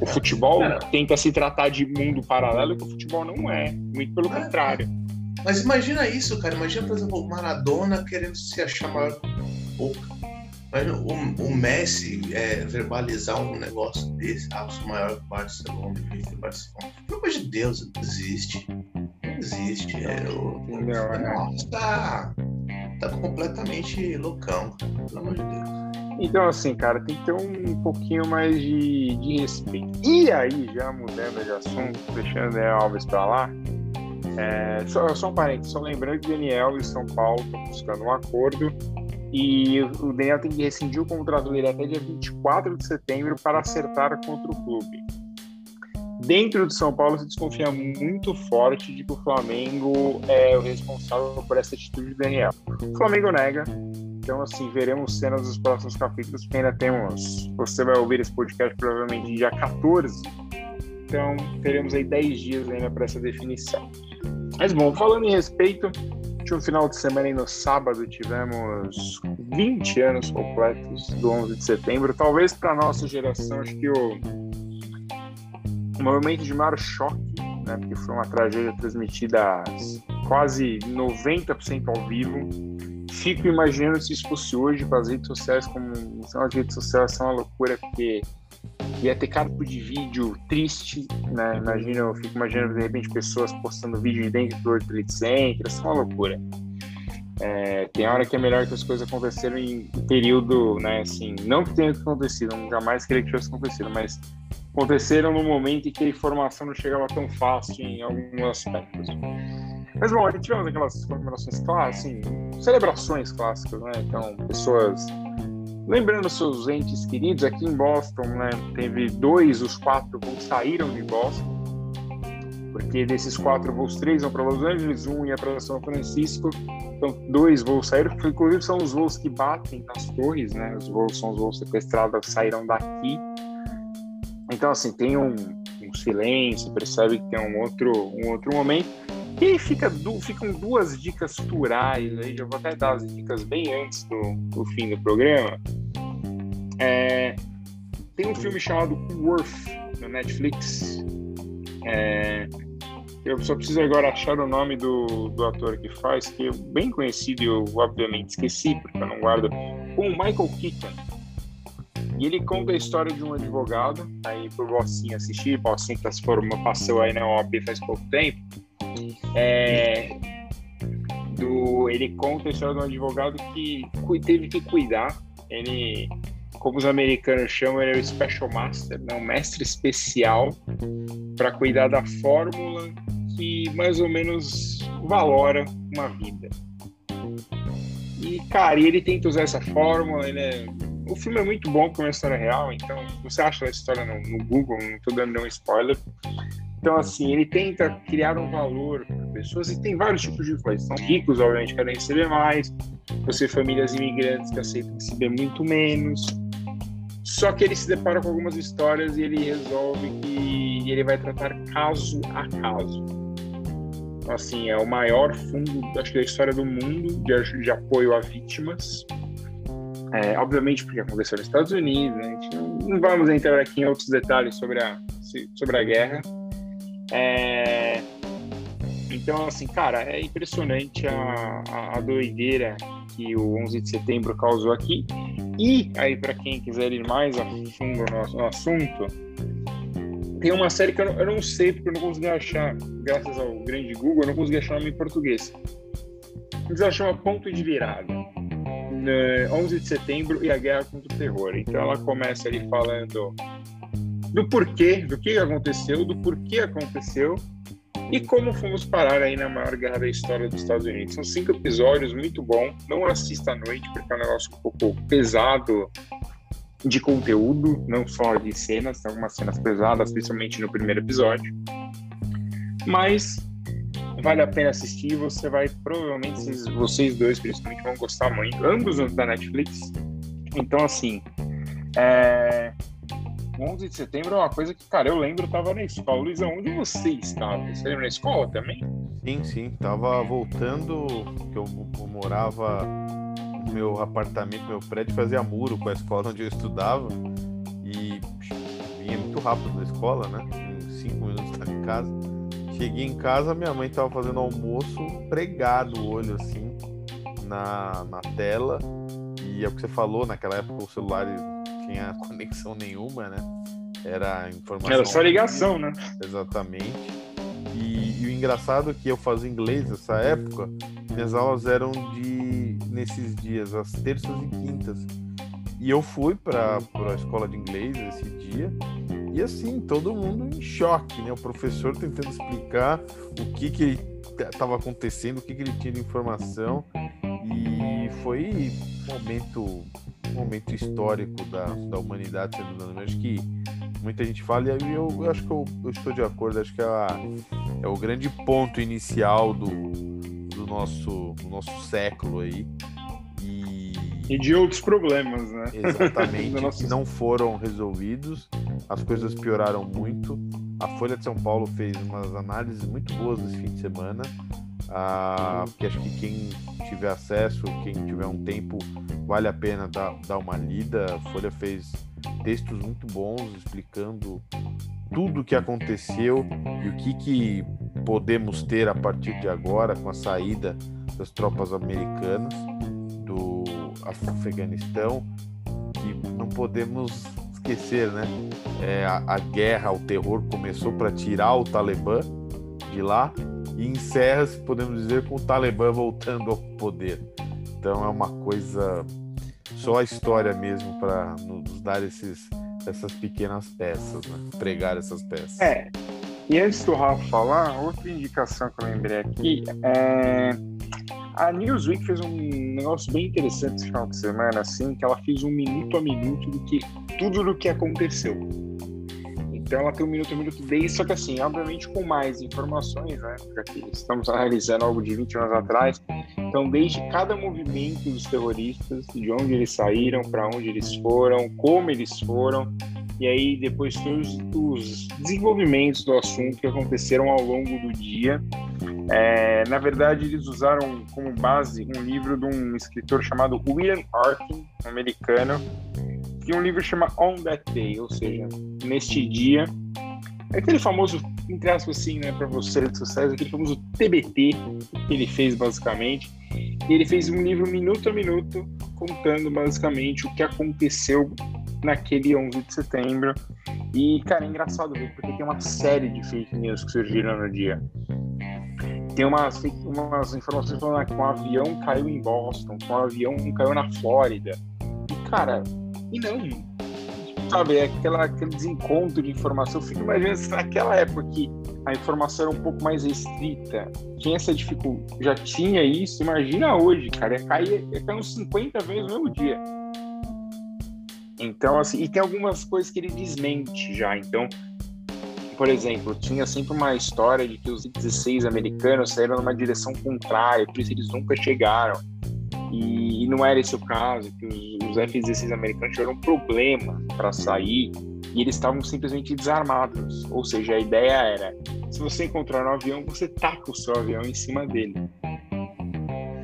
O futebol é. tenta se tratar de mundo paralelo que o futebol não é. Muito pelo contrário. Mas imagina isso, cara. Imagina, por exemplo, o Maradona querendo se achar maior. Mas o, o Messi é, verbalizar um negócio desse, ah, o maior Barcelona, do Barcelona. Pelo amor de Deus, existe. Não existe. É, o, né? Nossa, tá, tá completamente loucão, cara. Pelo amor de Deus. Então, assim, cara, tem que ter um pouquinho mais de, de respeito. E aí, já mudando de assunto, deixando Daniel Alves pra lá, é, só, só um parênteses, só lembrando que o Daniel e São Paulo estão buscando um acordo e o Daniel tem que rescindir o contrato dele até dia 24 de setembro para acertar contra o clube. Dentro de São Paulo se desconfia muito forte de que o Flamengo é o responsável por essa atitude do Daniel. O Flamengo nega, então assim, veremos cenas dos próximos capítulos, porque ainda temos. Você vai ouvir esse podcast provavelmente dia 14. Então teremos aí 10 dias ainda para essa definição. Mas bom, falando em respeito, um final de semana aí no sábado, tivemos 20 anos completos do 11 de setembro. Talvez para nossa geração, acho que o, o momento de maior choque, né, porque foi uma tragédia transmitida quase 90% ao vivo. Fico imaginando se isso fosse hoje com as redes sociais, como são as redes sociais, são uma loucura, porque ia ter cada tipo de vídeo triste, né? Imagina, eu fico imaginando de repente pessoas postando vídeo de dentro do World Trade Center, isso é uma loucura. É, tem hora que é melhor que as coisas aconteceram em período, né, assim, não que tenha acontecido, jamais queria que tivesse acontecido, mas aconteceram no momento em que a informação não chegava tão fácil em alguns aspectos. Mas bom, a gente tivemos aquelas comemorações clássicas, assim, celebrações clássicas, né? Então, pessoas lembrando seus entes queridos, aqui em Boston, né, teve dois, os quatro voos saíram de Boston, porque desses quatro voos, três vão para Los Angeles, um ia para São Francisco, então dois voos saíram, que inclusive são os voos que batem nas torres, né, os voos são os voos sequestrados, saíram daqui, então assim, tem um, um silêncio, percebe que tem um outro, um outro momento, e aí fica, ficam duas dicas turais aí, já vou até dar as dicas bem antes do, do fim do programa. É, tem um filme chamado Worth no Netflix. É, eu só preciso agora achar o nome do, do ator que faz, que é bem conhecido e eu obviamente esqueci, porque eu não guardo, com o Michael Keaton. E ele conta a história de um advogado, aí pro Bossinho assistir, Bossinho se passou aí na OAB faz pouco tempo, é, do, ele conta a história de um advogado que teve que cuidar. Ele, como os americanos chamam, ele é o special master, né, um mestre especial para cuidar da fórmula que mais ou menos valora uma vida. E, cara, ele tenta usar essa fórmula, ele é... O filme é muito bom, porque é uma história real, então você acha a história no, no Google, não estou dando nenhum spoiler. Então, assim, ele tenta criar um valor para pessoas e tem vários tipos de influência. São ricos, obviamente, querem receber mais. Você, famílias imigrantes que aceitam receber muito menos. Só que ele se depara com algumas histórias e ele resolve que ele vai tratar caso a caso. Então, assim, é o maior fundo, acho que da história do mundo de, de apoio a vítimas. É, obviamente porque aconteceu nos Estados Unidos, né? não, não vamos entrar aqui em outros detalhes sobre a, sobre a guerra, é... Então, assim, cara, é impressionante a, a, a, doideira que o 11 de setembro causou aqui. E aí, para quem quiser ir mais a fundo no, no assunto, tem uma série que eu não, eu não, sei porque eu não consegui achar, graças ao grande Google, eu não consegui achar nome em português. Ela chama Ponto de Virada. 11 de setembro e a guerra contra o terror. Então ela começa ali falando do porquê, do que aconteceu, do porquê aconteceu e como fomos parar aí na maior guerra da história dos Estados Unidos. São cinco episódios, muito bom. Não assista à noite, porque é um negócio um pouco pesado de conteúdo, não só de cenas, tem algumas cenas pesadas, principalmente no primeiro episódio. Mas vale a pena assistir, você vai, provavelmente, vocês dois principalmente vão gostar muito, ambos da Netflix. Então, assim, é, 11 de setembro é uma coisa que, cara, eu lembro, eu tava na escola. Luiz, onde você estava? Você lembra na escola também? Sim, sim. Tava voltando, que eu, eu morava no meu apartamento, meu prédio, fazia muro com a escola onde eu estudava. E vinha muito rápido da escola, né? Em cinco minutos estava em casa. Cheguei em casa, minha mãe tava fazendo almoço, pregado o olho assim na, na tela E é o que você falou, naquela época o celular não tinha conexão nenhuma, né? Era informação. Era só ligação, né? Exatamente. E, e, o engraçado é que eu fazia inglês nessa época, minhas aulas eram de nesses dias, às terças e quintas. E eu fui para a escola de inglês esse dia, e assim, todo mundo em choque, né? O professor tentando explicar o que que estava acontecendo, o que que ele tinha de informação. E foi um momento, um momento histórico da, da humanidade sendo dado. Acho que muita gente fala, e eu, eu acho que eu, eu, estou de acordo, acho que é, a, é o grande ponto inicial do, do, nosso, do nosso século aí. E, e de outros problemas, né? Exatamente, que não foram resolvidos, as coisas pioraram muito. A Folha de São Paulo fez umas análises muito boas esse fim de semana. Ah, que acho que quem tiver acesso, quem tiver um tempo, vale a pena dar, dar uma lida. A Folha fez textos muito bons explicando tudo o que aconteceu e o que, que podemos ter a partir de agora com a saída das tropas americanas do Afeganistão, que não podemos esquecer, né? É, a, a guerra, o terror começou para tirar o Talibã de lá e encerra, se podemos dizer, com o Talibã voltando ao poder. Então é uma coisa só a história mesmo para nos dar esses, essas pequenas peças, né? pregar essas peças. É. E antes do Rafa falar, outra indicação que eu lembrei aqui é a Newsweek fez um negócio bem interessante esse final de semana, assim, que ela fez um minuto a minuto do que tudo do que aconteceu. Então ela tem um minuto a minuto desde, só que assim, obviamente com mais informações, né? Porque estamos analisando algo de 20 anos atrás. Então, desde cada movimento dos terroristas, de onde eles saíram, para onde eles foram, como eles foram, e aí depois todos os desenvolvimentos do assunto que aconteceram ao longo do dia. É, na verdade, eles usaram como base um livro de um escritor chamado William Arkin, americano, que um livro chama On That Day, ou seja, neste dia. É aquele famoso, entre aspas assim, né, para você redes sociais, aquele famoso TBT que ele fez basicamente. E ele fez um livro minuto a minuto, contando basicamente o que aconteceu naquele 11 de setembro. E, cara, é engraçado ver, porque tem uma série de fake news que surgiram no dia. Tem umas, umas informações falando que um avião caiu em Boston, que um avião caiu na Flórida. E, cara, e não. Sabe, é aquela, aquele desencontro de informação. Eu fico imaginando se naquela época que a informação era um pouco mais restrita, tinha essa dificuldade, já tinha isso, imagina hoje, cara, ia cair, ia cair uns 50 vezes no mesmo dia. Então, assim, e tem algumas coisas que ele desmente já. Então, por exemplo, tinha sempre uma história de que os 16 americanos saíram numa direção contrária, por isso eles nunca chegaram. E, e não era esse o caso, que os, os F-16 americanos tiveram um problema para sair e eles estavam simplesmente desarmados. Ou seja, a ideia era: se você encontrar um avião, você taca o seu avião em cima dele.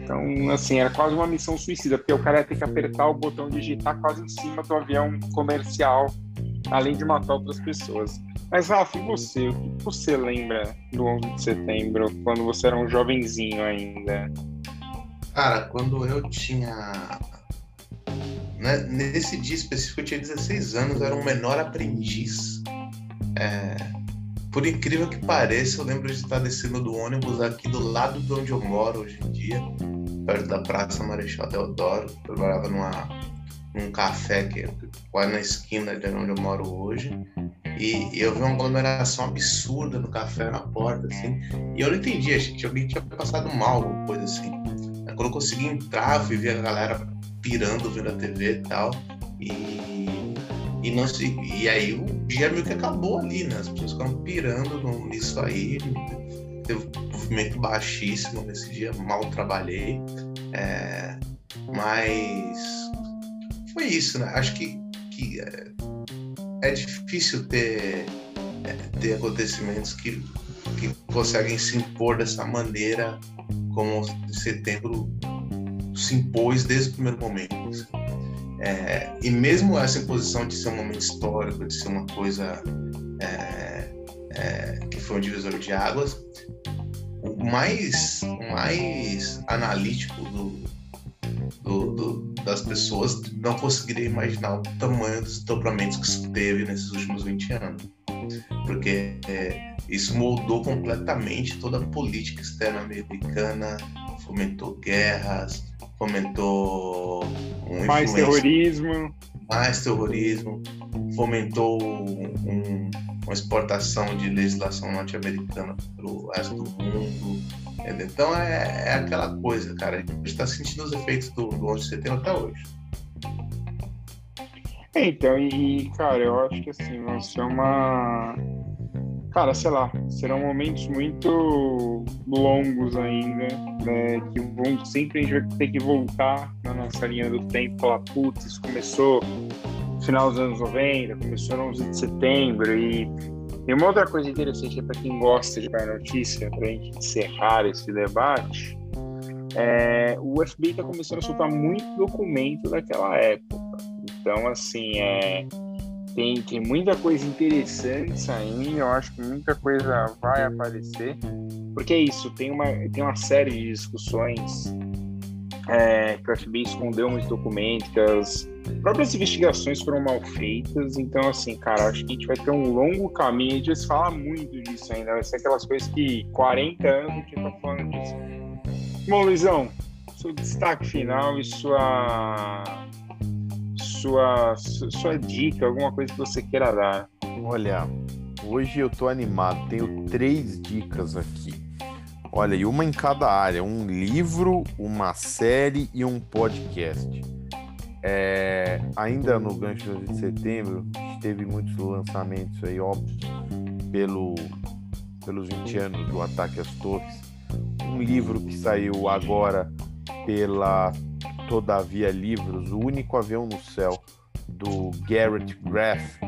Então, assim, era quase uma missão suicida, porque o cara ia ter que apertar o botão digitar quase em cima do avião comercial, além de matar outras pessoas. Mas, Rafa, e você? O que você lembra do 11 de setembro, quando você era um jovenzinho ainda? Cara, quando eu tinha. Né, nesse dia específico, eu tinha 16 anos, eu era um menor aprendiz. É... Por incrível que pareça, eu lembro de estar descendo do ônibus aqui do lado de onde eu moro hoje em dia, perto da Praça Marechal Deodoro. Eu trabalhava numa, num café que é quase na esquina de onde eu moro hoje. E, eu vi uma aglomeração absurda no café na porta, assim. E eu não entendi, achei que alguém tinha passado mal, coisa assim. Quando eu consegui entrar, fui ver a galera pirando vendo a TV e tal. E, e, não se, e aí o dia meio que acabou ali, né? As pessoas ficaram pirando nisso aí. Teve um movimento baixíssimo nesse dia, mal trabalhei. É, mas foi isso, né? Acho que, que é, é difícil ter, é, ter acontecimentos que, que conseguem se impor dessa maneira como setembro se impôs desde o primeiro momento. Assim. É, e mesmo essa imposição de ser um momento histórico, de ser uma coisa é, é, que foi um divisor de águas, o mais, o mais analítico do, do, do, das pessoas não conseguiriam imaginar o tamanho dos dobramentos que isso teve nesses últimos 20 anos. Porque é, isso moldou completamente toda a política externa americana, fomentou guerras, fomentou um mais terrorismo, mais terrorismo, fomentou um, uma exportação de legislação norte-americana para o resto do mundo. Então é, é, aquela coisa, cara. A gente está sentindo os efeitos do, do 11 de setembro até hoje. É, então, e, cara, eu acho que assim, vai ser uma. Cara, sei lá, serão momentos muito longos ainda, né? Que vão sempre a gente vai ter que voltar na nossa linha do tempo e falar, putz, isso começou no final dos anos 90, começou no 11 de setembro, e, e uma outra coisa interessante para quem gosta de ver notícia, para a gente encerrar esse debate, é, o FBI está começando a soltar muito documento daquela época. Então, assim, é, tem, tem muita coisa interessante saindo, eu acho que muita coisa vai aparecer, porque é isso, tem uma, tem uma série de discussões é, que o FBI escondeu muitos documentos, que as próprias investigações foram mal feitas, então, assim, cara, acho que a gente vai ter um longo caminho, a gente vai se falar muito disso ainda, vai ser aquelas coisas que 40 anos a gente tá falando disso. Bom, Luizão, seu destaque final e sua sua, sua dica, alguma coisa que você queira dar. Olha, hoje eu tô animado, tenho três dicas aqui. Olha, e uma em cada área: um livro, uma série e um podcast. É, ainda no gancho de setembro, teve muitos lançamentos aí, óbvio, pelo, pelos 20 anos do Ataque às Torres. Um livro que saiu agora pela Todavia Livros, O Único Avião no Céu, do Garrett Graff,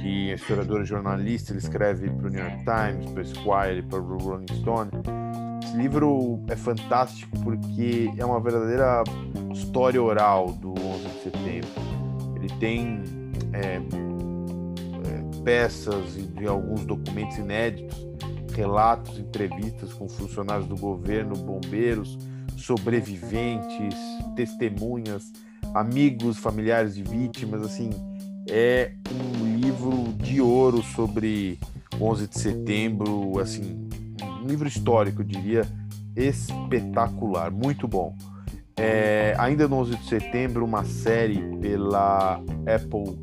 que é historiador e jornalista, ele escreve para o New York Times, para o Esquire, para o Rolling Stone. Esse livro é fantástico porque é uma verdadeira história oral do 11 de setembro. Ele tem é, é, peças e de alguns documentos inéditos, relatos, entrevistas com funcionários do governo, bombeiros, sobreviventes, testemunhas, amigos, familiares de vítimas, assim, é um livro de ouro sobre 11 de setembro, assim, um livro histórico, eu diria, espetacular, muito bom. É, ainda no 11 de setembro, uma série pela Apple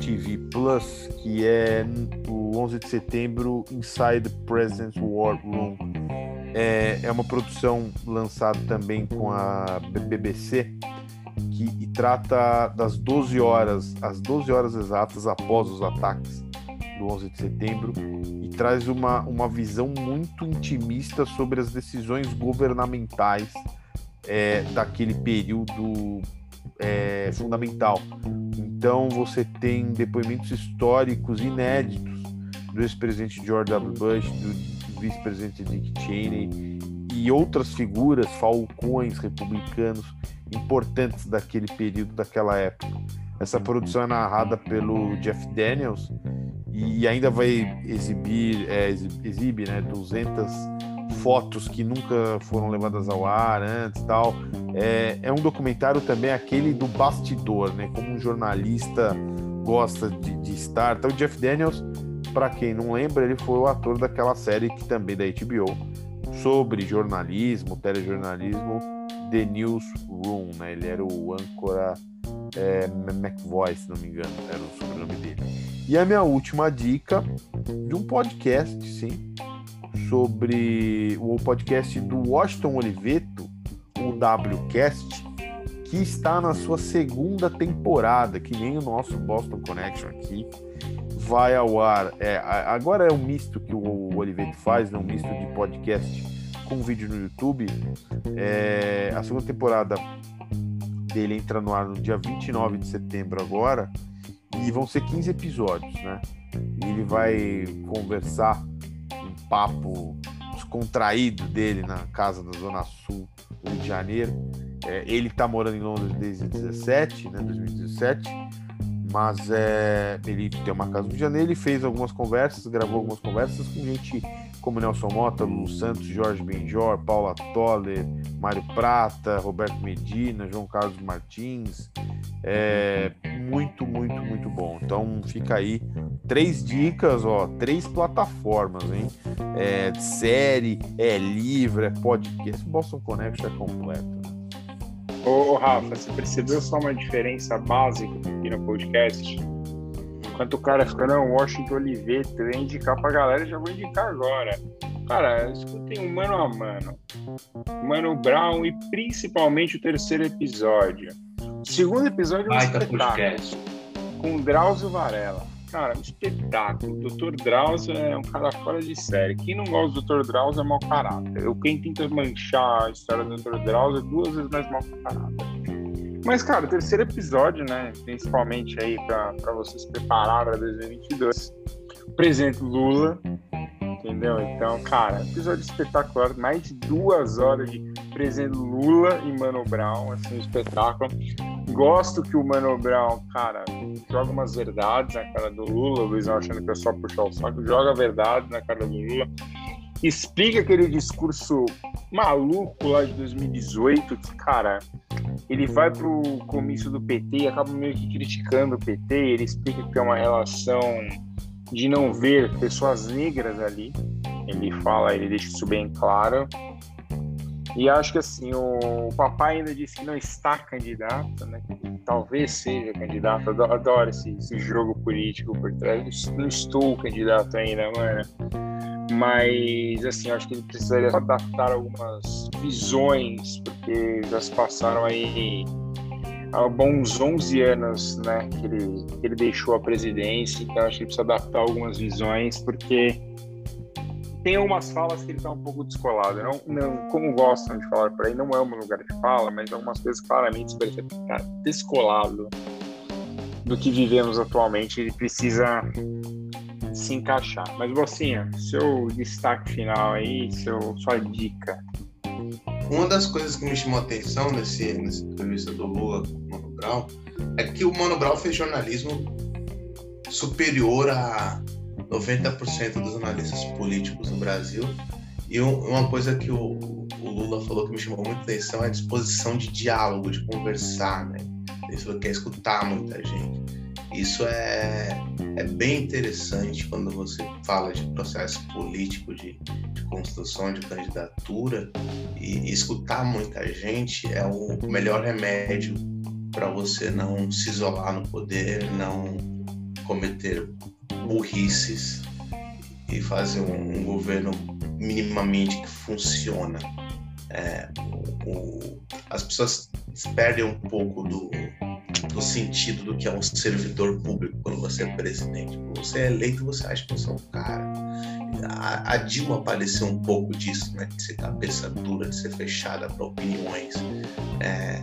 TV Plus, que é o 11 de setembro Inside the President's War Room, é, é uma produção lançada também com a BBC que e trata das 12 horas, as 12 horas exatas após os ataques do 11 de setembro e traz uma, uma visão muito intimista sobre as decisões governamentais é, daquele período é, fundamental. Então você tem depoimentos históricos inéditos do ex-presidente George W. Bush, do vice-presidente Dick Cheney e outras figuras, falcões republicanos importantes daquele período, daquela época. Essa produção é narrada pelo Jeff Daniels e ainda vai exibir, é, exibe né, 200 fotos que nunca foram levadas ao ar antes tal. É, é um documentário também aquele do bastidor, né? Como um jornalista gosta de, de estar. Então, o Jeff Daniels para quem não lembra, ele foi o ator daquela série que também da HBO sobre jornalismo, telejornalismo, The Newsroom, né? Ele era o âncora é, McVoy, se não me engano, era o sobrenome dele. E a minha última dica de um podcast, sim, sobre o podcast do Washington Oliveto, o WCast, que está na sua segunda temporada, que nem o nosso Boston Connection aqui vai ao ar. É, agora é um misto que o Oliveto faz, né? um misto de podcast com vídeo no YouTube. É, a segunda temporada dele entra no ar no dia 29 de setembro agora e vão ser 15 episódios, né? E ele vai conversar um papo descontraído dele na casa da Zona Sul do Rio de Janeiro. É, ele está morando em Londres desde 17, né, 2017 mas é, ele tem uma casa no Rio de Janeiro, ele fez algumas conversas, gravou algumas conversas com gente como Nelson Mota, Lulu Santos, Jorge Benjor, Paula Toller, Mário Prata, Roberto Medina, João Carlos Martins. É muito, muito, muito bom. Então fica aí três dicas, ó, três plataformas, hein? É série, é livro, é podcast. Boston Connection é completo. Ô, Rafa, você percebeu só uma diferença básica aqui no podcast? Enquanto o cara fica, não, Washington Oliveto, eu ia indicar pra galera, já vou indicar agora. Cara, escutem o Mano a Mano, Mano Brown e principalmente o terceiro episódio. O segundo episódio é um espetáculo com Drauzio Varela. Cara, um espetáculo. O Dr. Drauzio é um cara fora de série. Quem não gosta do Dr. Drauzio é mau caráter. Eu, quem tenta manchar a história do Dr. Drauzio é duas vezes mais mau caráter. Mas, cara, o terceiro episódio, né? Principalmente aí para vocês preparar para 2022. O presidente Lula, entendeu? Então, cara, episódio espetacular. Mais de duas horas de presidente Lula e Mano Brown, assim, um espetáculo. Gosto que o Mano Brown, cara, joga umas verdades na cara do Lula. O Luizão achando que é só puxar o saco. Joga verdades na cara do Lula explica aquele discurso maluco lá de 2018, que, cara, ele vai pro comício do PT e acaba meio que criticando o PT, ele explica que é uma relação de não ver pessoas negras ali. Ele fala, ele deixa isso bem claro. E acho que assim, o, papai ainda disse que não está candidato, né? Talvez seja candidato. Eu adoro esse, esse jogo político por trás. Não estou candidato ainda, mano mas assim, acho que ele precisaria adaptar algumas visões, porque já se passaram aí há bons 11 anos, né, que ele, que ele deixou a presidência, então acho que ele precisa adaptar algumas visões, porque tem algumas falas que ele está um pouco descolado, não, não, como gostam de falar por aí, não é um lugar de fala, mas algumas coisas claramente parecem ficar descolado do que vivemos atualmente, ele precisa se encaixar. Mas, Bocinha, seu destaque final aí, seu, sua dica. Uma das coisas que me chamou a atenção nesse, nessa entrevista do Lula com o Mano Brown é que o Mano Brown fez jornalismo superior a 90% dos analistas políticos no Brasil. E uma coisa que o, o, Lula falou que me chamou muita atenção é a disposição de diálogo, de conversar, né? Ele falou que quer escutar muita gente. Isso é, é bem interessante quando você fala de processo político, de, de construção de candidatura, e, e escutar muita gente é o melhor remédio para você não se isolar no poder, não cometer burrices e fazer um, um governo minimamente que funciona. É, o, o, as pessoas perdem um pouco do, no sentido do que é um servidor público quando você é presidente. Quando você é eleito, você acha que você é um cara. A, a Dilma apareceu um pouco disso, né? De ser cabeça dura, de ser fechada para opiniões. É,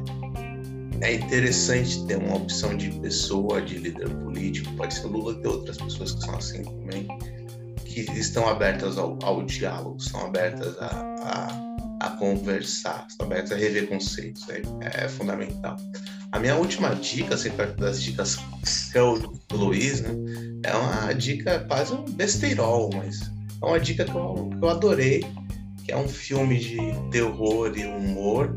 é interessante ter uma opção de pessoa, de líder político, pode ser Lula, ter outras pessoas que são assim também, que estão abertas ao, ao diálogo, estão abertas a, a, a, conversar, estão abertas a rever conceitos, é, é fundamental. A minha última dica, assim, das dicas seu do Luiz, né? É uma dica quase um besteirol, mas é uma dica que eu, que eu adorei, que é um filme de terror e humor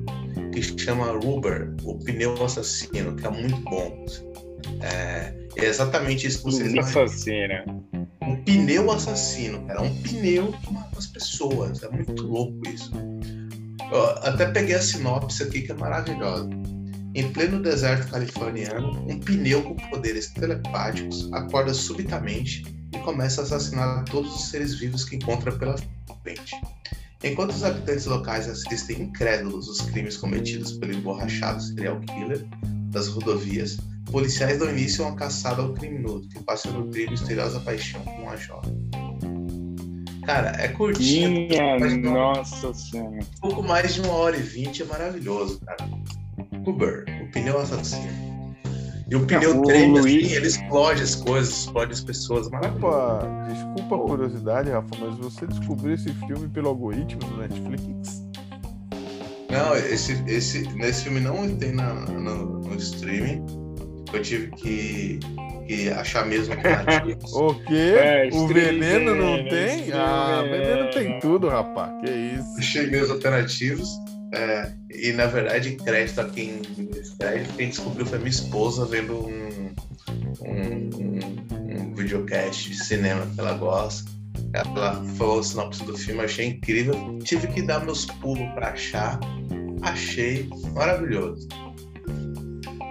que chama Rubber, o pneu assassino, que é muito bom. É, é exatamente isso que vocês Assassina. Um pneu assassino, cara. Um pneu que mata as pessoas. É muito louco isso. Eu até peguei a sinopse aqui que é maravilhosa. Em pleno deserto californiano, um pneu com poderes telepáticos acorda subitamente e começa a assassinar todos os seres vivos que encontra pela frente. Enquanto os habitantes locais assistem incrédulos os crimes cometidos pelo emborrachado serial killer das rodovias, policiais dão início a uma caçada ao criminoso que passa a nutrir misteriosa paixão com a jovem. Cara, é curtinho. Minha nossa senhora. Um pouco mais de uma hora e vinte é maravilhoso, cara. Uber, o pneu assassino. E o pneu o treme, Luiz... assim, ele explode as coisas, explode as pessoas. Desculpa, desculpa a curiosidade, Rafa, mas você descobriu esse filme pelo algoritmo do Netflix? Não, esse, esse, nesse filme não tem na, no, no streaming. eu tive que, que achar mesmo. O quê? É, o veneno não veneno, tem? Ah, veneno veneno. tem tudo, rapaz. Que isso. achei meios alternativos. É, e na verdade, crédito a quem crédito, quem descobriu foi minha esposa vendo um, um, um, um videocast de cinema que ela gosta. Ela falou o sinopse do filme, achei incrível. Tive que dar meus pulos para achar. Achei maravilhoso.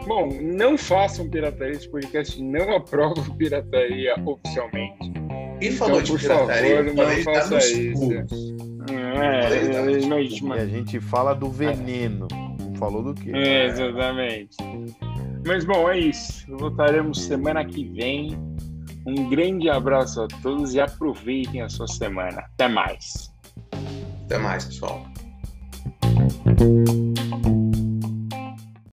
Bom, não façam pirataria, esse podcast não aprova pirataria oficialmente. E Então, falou de por pirataria, favor, não faça isso. pulos. É, Falei, tá, é, E a gente fala do veneno. Falou do quê? É, exatamente. Mas bom, é isso. Voltaremos semana que vem. Um grande abraço a todos e aproveitem a sua semana. Até mais. Até mais, pessoal.